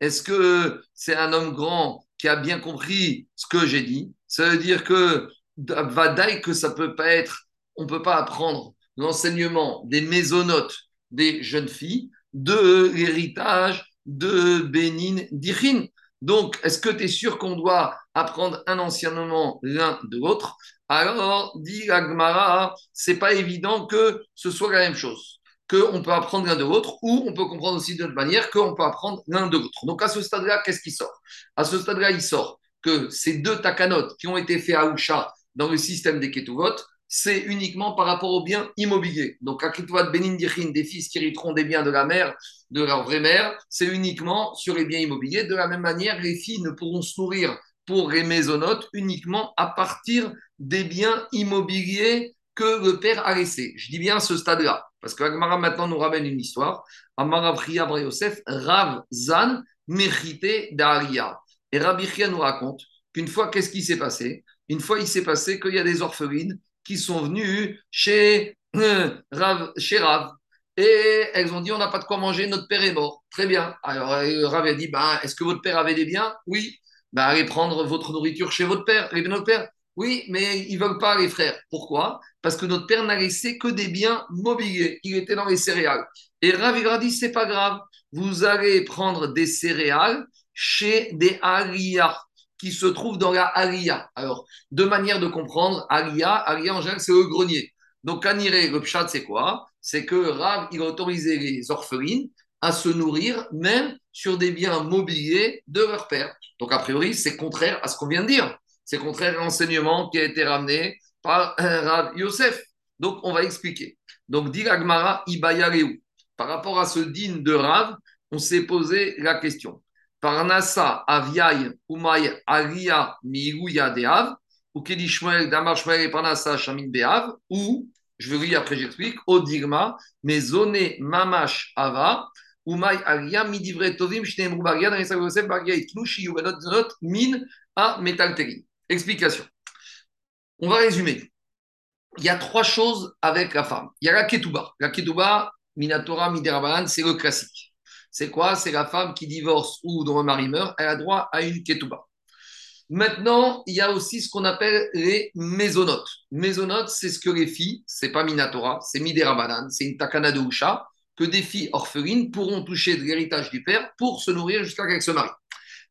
Est-ce que c'est un homme grand qui a bien compris ce que j'ai dit? Ça veut dire que Vadaï que ça peut pas être, on peut pas apprendre l'enseignement des mésonotes des jeunes filles de l'héritage de Bénin d'Ichin. Donc, est-ce que tu es sûr qu'on doit apprendre un enseignement l'un de l'autre? Alors, dit Agmara, c'est pas évident que ce soit la même chose, qu'on peut apprendre l'un de l'autre, ou on peut comprendre aussi d'une autre manière qu'on peut apprendre l'un de l'autre. Donc, à ce stade-là, qu'est-ce qui sort? À ce stade-là, il sort que ces deux takanotes qui ont été faits à Usha dans le système des Ketuvot, c'est uniquement par rapport aux biens immobiliers. Donc, à Ketuvot Benin des fils qui hériteront des biens de la mère, de leur vraie mère, c'est uniquement sur les biens immobiliers. De la même manière, les filles ne pourront se nourrir pour les maisonnotes uniquement à partir des biens immobiliers que le père a laissés. Je dis bien à ce stade-là, parce que Agmara maintenant nous ramène une histoire. Amara Priya Yosef, Rav Zan, Mérité d'Aria. Et Rabbi Chia nous raconte qu'une fois, qu'est-ce qui s'est passé? Une fois, il s'est passé qu'il y a des orphelines qui sont venues chez euh, Rav, chez Rav. Et elles ont dit, on n'a pas de quoi manger, notre père est mort. Très bien. Alors euh, Rav a dit, bah, est-ce que votre père avait des biens? Oui. Bah, allez prendre votre nourriture chez votre père. Et notre père, oui, mais ils ne veulent pas les frères. Pourquoi? Parce que notre père n'a laissé que des biens mobiliers. Il était dans les céréales. Et Rav a dit, c'est pas grave. Vous allez prendre des céréales chez des aliyah qui se trouve dans la Aliyah. Alors, deux manières de comprendre Aliyah. Aliyah, en général, c'est le grenier. Donc, Kaniré, le pshat, c'est quoi? C'est que Rav, il a autorisé les orphelines à se nourrir même sur des biens mobiliers de leur père. Donc, a priori, c'est contraire à ce qu'on vient de dire. C'est contraire à l'enseignement qui a été ramené par Rav Yosef. Donc, on va expliquer. Donc, dit Agmara Ibayareu. Par rapport à ce digne de Rav, on s'est posé la question. Parnasa Aviaï Umay Aria Mirouya Deav, ou Kedishmuel Damar Shmuel Parnasa Shamin Beav, ou, je vais lire après j'explique, Odigma, Mezone Mamash Ava, Umay Aria Midivre Tovim Shneemru Bagia, dans les Yosef et Tnushi Yubenot Zenot Min a Metalteri. Explication. On va résumer. Il y a trois choses avec la femme. Il y a la ketouba. La ketouba, Minatora, Miderabanan, c'est le classique. C'est quoi? C'est la femme qui divorce ou dont le mari meurt, elle a droit à une ketouba. Maintenant, il y a aussi ce qu'on appelle les mésonotes. Mésonotes, c'est ce que les filles, c'est pas Minatora, c'est Midera c'est une takana de Usha, que des filles orphelines pourront toucher de l'héritage du père pour se nourrir jusqu'à qu'elles se marient.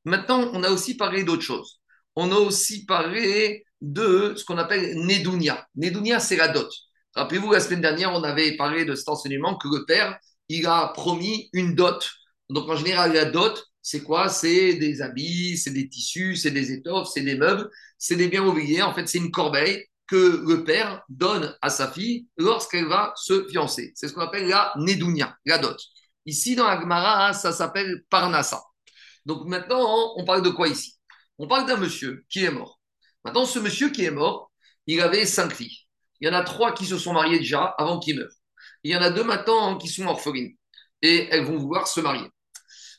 Maintenant, on a aussi parlé d'autre chose. On a aussi parlé de ce qu'on appelle Nedunia. Nedunia, c'est la dot. Rappelez-vous, la semaine dernière, on avait parlé de cet enseignement que le père, il a promis une dot. Donc en général, la dot, c'est quoi? C'est des habits, c'est des tissus, c'est des étoffes, c'est des meubles, c'est des biens mobiliers. En fait, c'est une corbeille que le père donne à sa fille lorsqu'elle va se fiancer. C'est ce qu'on appelle la nedunia, la dot. Ici, dans la Gemara, ça s'appelle parnassa. Donc maintenant, on parle de quoi ici? On parle d'un monsieur qui est mort. Maintenant, ce monsieur qui est mort, il avait cinq filles. Il y en a trois qui se sont mariées déjà avant qu'il meure. Il y en a deux maintenant qui sont orphelines et elles vont vouloir se marier.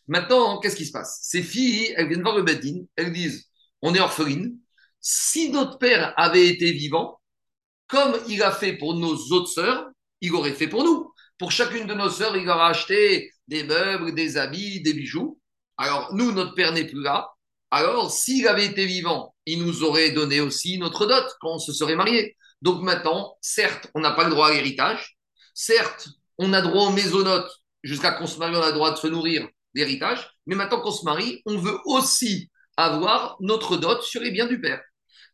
Maintenant, qu'est-ce qui se passe? Ces filles, elles viennent voir le Bedin, elles disent On est orphelines. Si notre père avait été vivant, comme il a fait pour nos autres sœurs, il aurait fait pour nous. Pour chacune de nos sœurs, il aurait acheté des meubles, des habits, des bijoux. Alors, nous, notre père n'est plus là. Alors, s'il avait été vivant, il nous aurait donné aussi notre dot quand on se serait marié. Donc maintenant, certes, on n'a pas le droit à l'héritage. Certes, on a droit aux mésonotes. Jusqu'à qu'on se marie, on a droit de se nourrir d'héritage. Mais maintenant qu'on se marie, on veut aussi avoir notre dot sur les biens du père.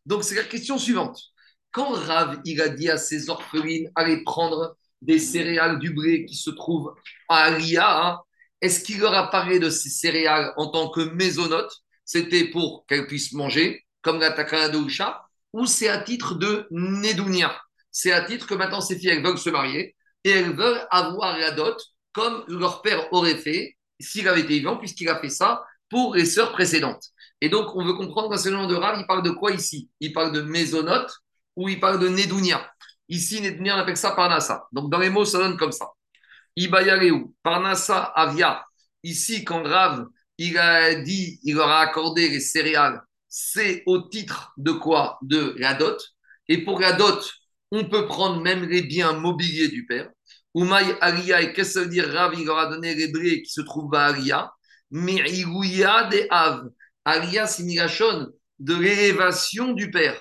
Donc, c'est la question suivante. Quand Rav, il a dit à ses orphelines, allez prendre des céréales du blé qui se trouvent à Alia, hein, est-ce qu'il leur a parlé de ces céréales en tant que mésonotes? C'était pour qu'elles puissent manger, comme la takana de Usha, ou c'est à titre de Nedounia C'est à titre que maintenant ces filles, elles veulent se marier et elles veulent avoir la dot comme leur père aurait fait s'il avait été vivant, puisqu'il a fait ça pour les sœurs précédentes. Et donc, on veut comprendre nom de Rav, il parle de quoi ici? Il parle de mésonote ou il parle de Nedounia Ici, Nedounia, on appelle ça Parnassa. Donc, dans les mots, ça donne comme ça. Ibayareu, Parnassa Avia. Ici, quand Rav, il a dit, il leur a accordé les céréales, c'est au titre de quoi? De la dot. Et pour la dot, on peut prendre même les biens mobiliers du père. Oumaï Aria, et qu'est-ce que ça veut dire Rav, il leur a donné blés qui se trouvent à Aria. Mais de Av. Aria, c'est de l'élévation du père.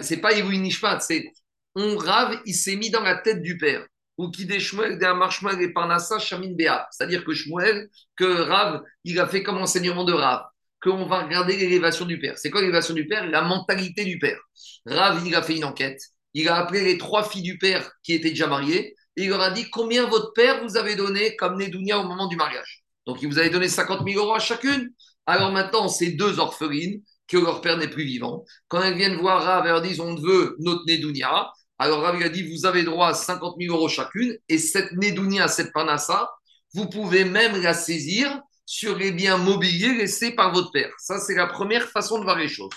C'est pas Ivoui Nishpat, c'est on Rav, il s'est mis dans la tête du père ou qui des Shmuel, des Shmuel et Parnassa, Shamin. C'est-à-dire que Shmuel, que Rav, il a fait comme enseignement de Rav, qu'on va regarder l'élévation du père. C'est quoi l'élévation du père? La mentalité du père. Rav, il a fait une enquête. Il a appelé les trois filles du père qui étaient déjà mariées il leur a dit combien votre père vous avez donné comme Nedounia au moment du mariage. Donc, il vous avait donné 50 000 euros à chacune. Alors maintenant, ces deux orphelines, que leur père n'est plus vivant, quand elles viennent voir Rav, elles leur disent on veut notre Nedounia. Alors Rav a dit, vous avez droit à 50 000 euros chacune, et cette Nedounia, cette Panassa, vous pouvez même la saisir sur les biens mobiliers laissés par votre père. Ça, c'est la première façon de voir les choses.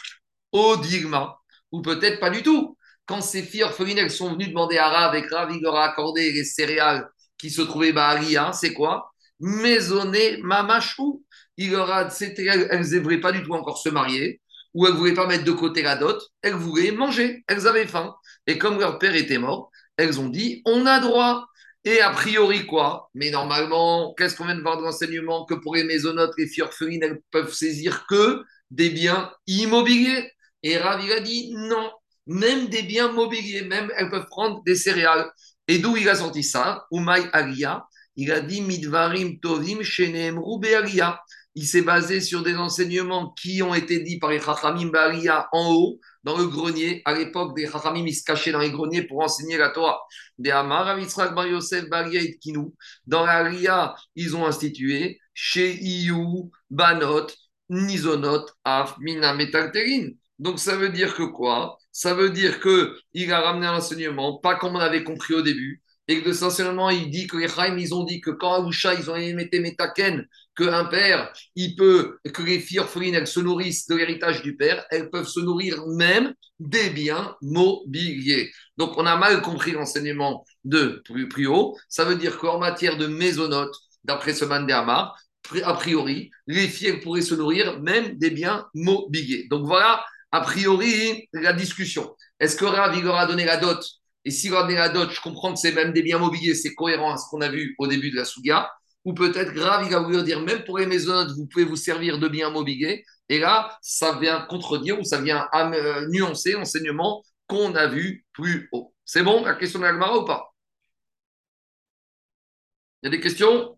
Au Digma, ou peut-être pas du tout. Quand ces filles orphelines, sont venues demander à Rav, et Rav, il leur a accordé les céréales qui se trouvaient à Alia, c'est quoi? Maisonné Mamachou. Il elles ne voulaient pas du tout encore se marier ou elles ne voulaient pas mettre de côté la dot, elles voulaient manger, elles avaient faim. Et comme leur père était mort, elles ont dit on a droit. Et a priori, quoi? Mais normalement, qu'est-ce qu'on vient de voir dans l'enseignement? Que pour les maisonnotes, les filles orphelines, elles peuvent saisir que des biens immobiliers. Et Ravi a dit non, même des biens mobiliers, même elles peuvent prendre des céréales. Et d'où il a sorti ça Umay il a dit Midvarim Shenem il s'est basé sur des enseignements qui ont été dits par les Chachamim Baria en haut, dans le grenier. À l'époque, des Chachamim, ils se cachaient dans les greniers pour enseigner la Torah. Des Amar, Bar Yosef, Baria et. Dans la Ria, ils ont institué chez Banot, Nizonot, Af, Mina, Metalterin. Donc ça veut dire que quoi? Ça veut dire qu'il a ramené un enseignement, pas comme on avait compris au début, et que essentiellement, il dit que les ont dit que quand Aoucha, ils ont émetté Metaken, qu'un père, il peut, que les filles orphelines, se nourrissent de l'héritage du père, elles peuvent se nourrir même des biens mobiliers. Donc, on a mal compris l'enseignement de plus, haut. Ça veut dire qu'en matière de maisonnote, d'après ce Mandéamar, a priori, les filles, pourraient se nourrir même des biens mobiliers. Donc, voilà, a priori, la discussion. Est-ce que Rav, leur a donné la dot? Et si vous regardez la dot, je comprends que c'est même des biens mobiliers, c'est cohérent à ce qu'on a vu au début de la Souga. Ou peut-être grave, il va vous dire, même pour les maisons, vous pouvez vous servir de biens mobiliers. Et là, ça vient contredire ou ça vient euh, nuancer l'enseignement qu'on a vu plus haut. C'est bon, la question de ou pas? Il y a des questions?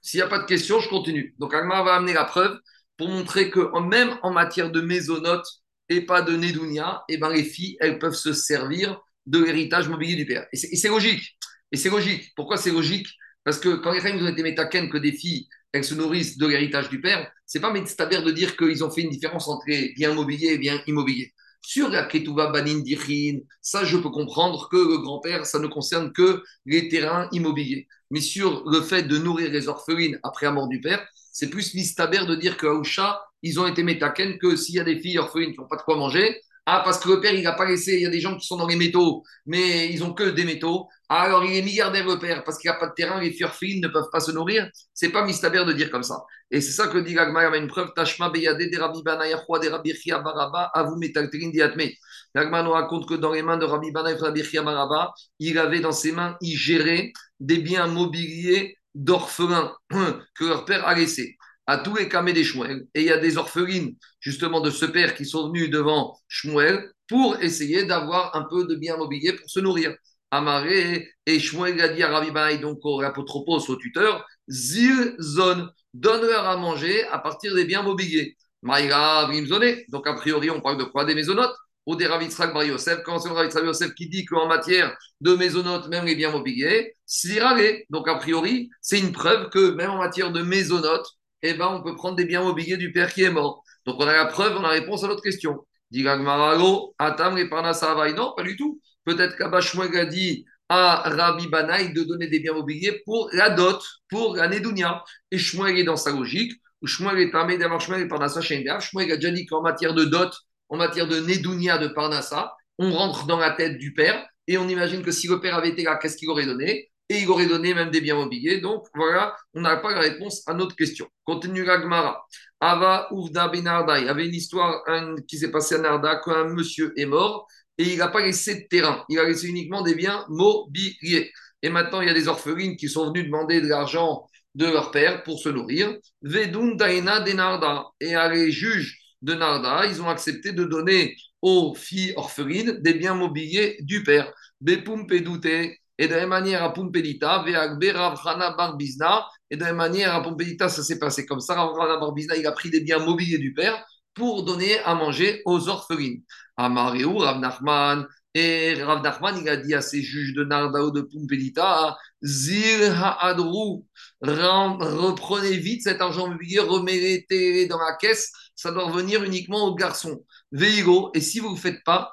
S'il n'y a pas de questions, je continue. Donc, Agmara va amener la preuve pour montrer que même en matière de maisonnotes, et pas de Nedounia, et eh ben les filles, elles peuvent se servir de l'héritage mobilier du père. Et c'est logique. Et c'est logique. Pourquoi c'est logique? Parce que quand les femmes ont été métaken que des filles, elles se nourrissent de l'héritage du père, c'est pas métabère de dire qu'ils ont fait une différence entre les biens mobiliers et biens immobiliers. Sur la Ketouva Banin Dichin, ça je peux comprendre que le grand-père, ça ne concerne que les terrains immobiliers. Mais sur le fait de nourrir les orphelines après la mort du père, c'est plus mistaber de dire que Aoucha, ils ont été métaken que s'il y a des filles orphelines qui n'ont pas de quoi manger, ah, parce que le père, il n'a pas laissé, il y a des gens qui sont dans les métaux, mais ils ont que des métaux. Ah, alors il est milliardaire, le père, parce qu'il n'y a pas de terrain, les orphelines ne peuvent pas se nourrir. C'est pas mistaber de dire comme ça. Et c'est ça que dit Gagma, il y a une preuve, Tashma Beyade, des Rabbi Banayahwa, des Rabbi Baraba, Avou Metalterin Diatme. Gagma nous raconte que dans les mains de Rabbi Banayahwa, Rabbi Baraba, il avait dans ses mains, il gérait des biens mobiliers d'orphelins que leur père a laissés. à tous les camés des Shmuel. Et il y a des orphelines, justement, de ce père qui sont venus devant Shmuel pour essayer d'avoir un peu de bien mobilier pour se nourrir. Amaré et Shmuel Rabbi donc au apotropos, au tuteur, Zil zone, donne-leur à manger à partir des biens mobiliers. Maïra Brimzoné, donc a priori on parle de quoi? Des maisonnotes ou des Ravitrak Bar Yosef, quand c'est le Ravitrak Yosef qui dit qu'en matière de maisonnotes, même les biens mobiliers, c'est Donc a priori, c'est une preuve que même en matière de maisonnotes, eh ben, on peut prendre des biens mobiliers du père qui est mort. Donc on a la preuve, on a la réponse à notre question. Dit Atam Non, pas du tout. Peut-être qu'Abashmuel a dit à Rabbi Banaï de donner des biens mobiliers pour la dot, pour la Nedounia. Et Shmuel est dans sa logique. Shmuel est parmi d'avoir Shmuel et Parnassa Shmuel a déjà dit qu'en matière de dot, en matière de Nedounia de Parnassa, on rentre dans la tête du père et on imagine que si le père avait été là, qu'est-ce qu'il aurait donné? Et il aurait donné même des biens mobiliers. Donc voilà, on n'a pas la réponse à notre question. Continue Gmara. Ava Uvda Benarda. Il y avait une histoire qui s'est passée à Narda quand un monsieur est mort et il n'a pas laissé de terrain. Il a laissé uniquement des biens mobiliers. Et maintenant, il y a des orphelines qui sont venues demander de l'argent de leur père pour se nourrir. Vedun Daina de Narda. Et les juges de Narda, ils ont accepté de donner aux filles orphelines des biens mobiliers du père. Bepum Pedute. Et de la même manière à Pumpedita, Veagbe Ravchana Barbizna. Et de manière à Pumpedita, ça s'est passé comme ça. Ravchana Barbizna, il a pris des biens mobiliers du père pour donner à manger aux orphelines. Amaréou, Rav Nachman, et Rav Nachman, il a dit à ses juges de Nardao de Pumpedita, Zir Ha'adrou, reprenez vite cet argent mobilier, remettez dans la caisse, ça doit revenir uniquement aux garçons. Veigo, et si vous ne le faites pas,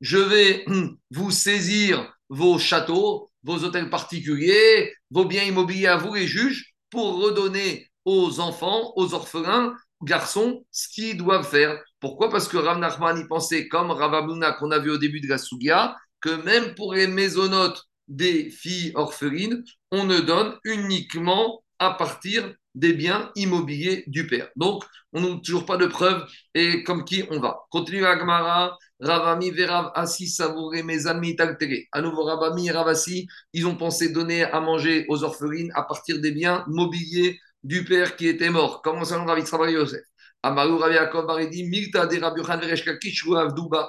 je vais vous saisir vos châteaux, vos hôtels particuliers, vos biens immobiliers à vous, les juges, pour redonner aux enfants, aux orphelins, garçons, ce qu'ils doivent faire. Pourquoi? Parce que Rav Nachman y pensait, comme Rav qu'on a vu au début de la Sugia, que même pour les maisonnotes des filles orphelines, on ne donne uniquement à partir des biens immobiliers du père. Donc, on n'a toujours pas de preuves et comme qui on va. Continue Agmara, Ravami, Verav, Assi, Savouré, mes amis, Taltéré. À nouveau, Ravami et Ravassi, ils ont pensé donner à manger aux orphelines à partir des biens mobiliers du père qui était mort. Comment ça, Ravi Tzravar Yosef Amarou Ravi Yaakov Baridi, Milta de Rabbi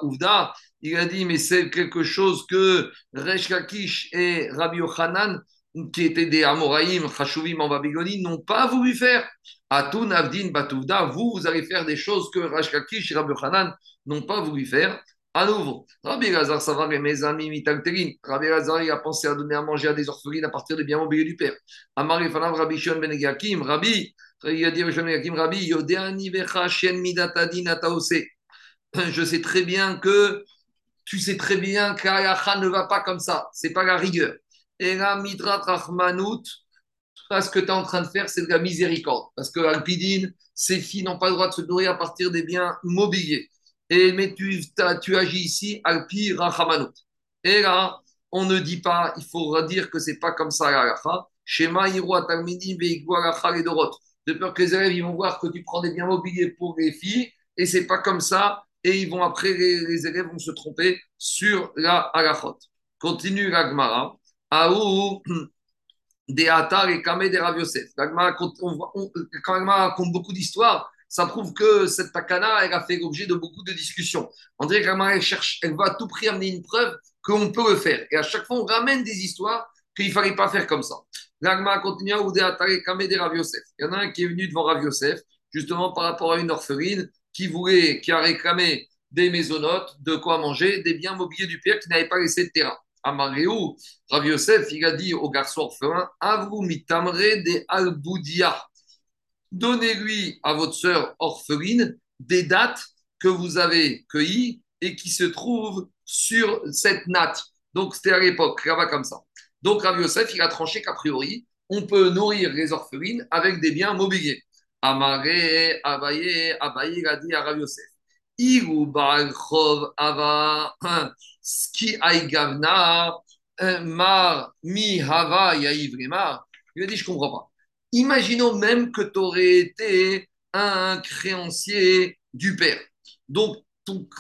Uvda. Il a dit, mais c'est quelque chose que Reshkakish et Rabbi Yohanan, qui étaient des Amoraïm, Chashuvim en Babylone, n'ont pas voulu faire. Atun Avdin Batuvda, vous, vous allez faire des choses que Reshkakish et Rabbi Yohanan n'ont pas voulu faire. À nouveau, Rabbi Lazar Savar et mes amis Mitalterin. Rabbi Lazar, a pensé à donner à manger à des orphelines à partir des biens mobiliers du père. Amar Rabbi Shion Ben Yakim, Rabbi, il a dit à Ben Yakim, Rabbi, Yodeani Vecha Shen Midatadin Ataose. Je sais très bien que tu sais très bien qu'Alacha ne va pas comme ça. C'est pas la rigueur. Et la Midrat Rahmanout, ce que tu es en train de faire, c'est de la miséricorde. Parce que Alpidine, ces filles n'ont pas le droit de se nourrir à partir des biens mobiliers. Et, mais tu, agis ici, Alpi Rachamanut. Et là, on ne dit pas, il faudra dire que c'est pas comme ça la Shema Talmidi De peur que les élèves ils vont voir que tu prends des biens mobiliers pour les filles et c'est pas comme ça. Et ils vont après, les, élèves vont se tromper sur la halachot. Continue la Gemara. Aou des Atar et Kameh des Rav Yosef. quand raconte beaucoup d'histoires, ça prouve que cette takana, elle a fait l'objet de beaucoup de discussions. On dirait qu'elle cherche, elle va à tout prix amener une preuve qu'on peut le faire. Et à chaque fois, on ramène des histoires qu'il ne fallait pas faire comme ça. L'agma continue à Rav Yosef. Il y en a un qui est venu devant Rav Yosef, justement par rapport à une orpheline qui voulait, qui a réclamé des maisonnotes, de quoi manger, des biens mobiliers du père qui n'avait pas laissé de terrain. Amaréou, Rav Yosef, il a dit au garçon orphelin, Avou mitamre des alboudia donnez-lui à votre sœur orpheline des dates que vous avez cueillies et qui se trouvent sur cette natte. Donc, c'était à l'époque, là-bas comme ça. Donc, Rav Yosef, il a tranché qu'a priori, on peut nourrir les orphelines avec des biens mobiliers. Il a dit à Rav Yosef. Ava, Ski Aigavna, Mi Hava. Il a dit, je comprends pas. Imaginons même que tu aurais été un créancier du père. Donc,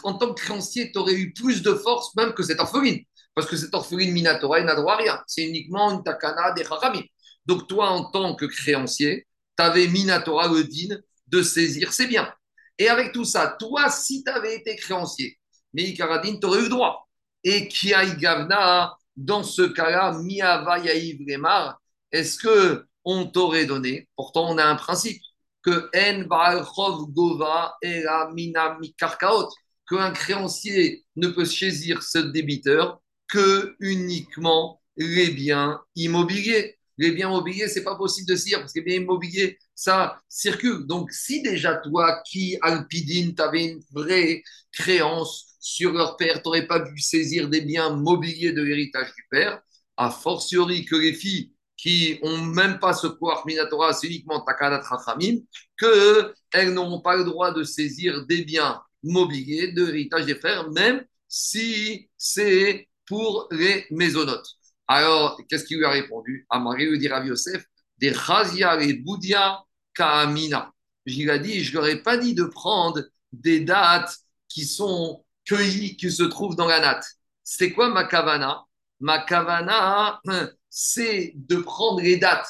en tant que créancier, tu aurais eu plus de force même que cette orpheline. Parce que cette orpheline Minatora, n'a droit à rien. C'est uniquement une takana des harami. Donc, toi, en tant que créancier, tu avais Minatora le din de saisir c'est bien. Et avec tout ça, toi, si tu avais été créancier, mais Karadin, tu aurais eu droit. Et Gavna, dans ce cas-là, Miava Yaïv est-ce que on t'aurait donné Pourtant, on a un principe que En Gova Era Mina Mikarkaot, qu'un créancier ne peut saisir ce débiteur que uniquement les biens immobiliers. Les biens immobiliers, c'est pas possible de saisir parce que les biens immobiliers, ça circule. Donc, si déjà toi, qui, Alpidine, tu avais une vraie créance sur leur père, tu n'aurais pas pu saisir des biens mobiliers de l'héritage du père, a fortiori que les filles qui n'ont même pas ce pouvoir Minatora, c'est uniquement Takadat Rachamim, qu'elles n'auront pas le droit de saisir des biens mobiliers de l'héritage des frères, même si c'est pour les maisonnotes. Alors, qu'est-ce qu'il lui a répondu? Amari lui dit Rav Yosef, des Razia et Boudia Kaamina. Lui ai dit, je leur ai pas dit de prendre des dates qui sont cueillies, qui se trouvent dans la natte. C'est quoi ma kavana? Ma kavana, c'est de prendre les dates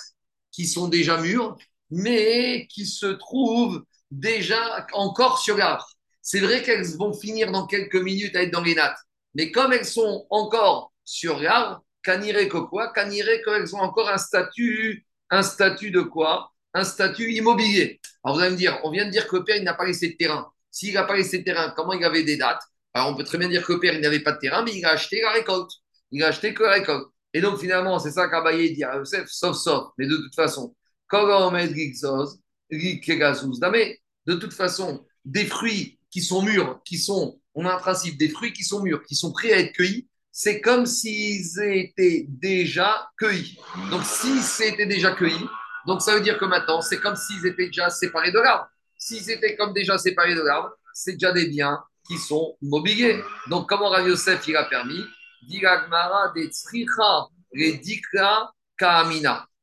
qui sont déjà mûres, mais qui se trouvent déjà encore sur l'arbre. C'est vrai qu'elles vont finir dans quelques minutes à être dans les nattes, mais comme elles sont encore sur l'arbre, Caniré que quoi? Caniré qu'elles ont encore un statut, un statut de quoi? Un statut immobilier. Alors vous allez me dire, on vient de dire que le père, n'a pas laissé de terrain. S'il n'a pas laissé de terrain, comment il avait des dates? Alors on peut très bien dire que le père, n'avait pas de terrain, mais il a acheté la récolte. Il a acheté que la récolte. Et donc finalement, c'est ça qu'Abaye dit à Yosef, sauf sauf. Mais de toute façon, de toute façon, des fruits qui sont mûrs, qui sont, on a un principe, des fruits qui sont mûrs, qui sont prêts à être cueillis, c'est comme s'ils étaient déjà cueillis. Donc, si c'était déjà cueilli, donc ça veut dire que maintenant, c'est comme s'ils étaient déjà séparés de l'arbre. S'ils étaient comme déjà séparés de l'arbre, c'est déjà des biens qui sont mobiliers. Donc, comment Rav Yosef il a permis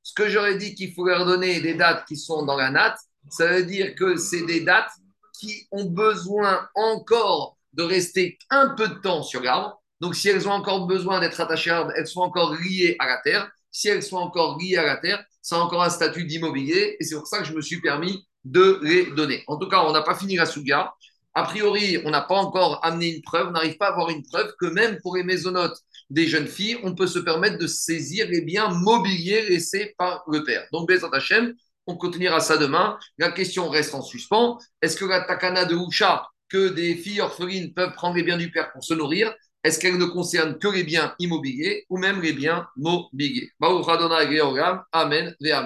Ce que j'aurais dit qu'il faut leur donner des dates qui sont dans la natte, ça veut dire que c'est des dates qui ont besoin encore de rester un peu de temps sur l'arbre donc, si elles ont encore besoin d'être attachées à elles sont encore liées à la terre. Si elles sont encore liées à la terre, ça a encore un statut d'immobilier. Et c'est pour ça que je me suis permis de les donner. En tout cas, on n'a pas fini la souga. A priori, on n'a pas encore amené une preuve. On n'arrive pas à avoir une preuve que même pour les maisonnotes des jeunes filles, on peut se permettre de saisir les biens mobiliers laissés par le père. Donc, Bézat Hachem, on continuera ça demain. La question reste en suspens. Est-ce que la takana de Houcha, que des filles orphelines peuvent prendre les biens du père pour se nourrir est-ce qu'elle ne concerne que les biens immobiliers ou même les biens mobiliers? Amen.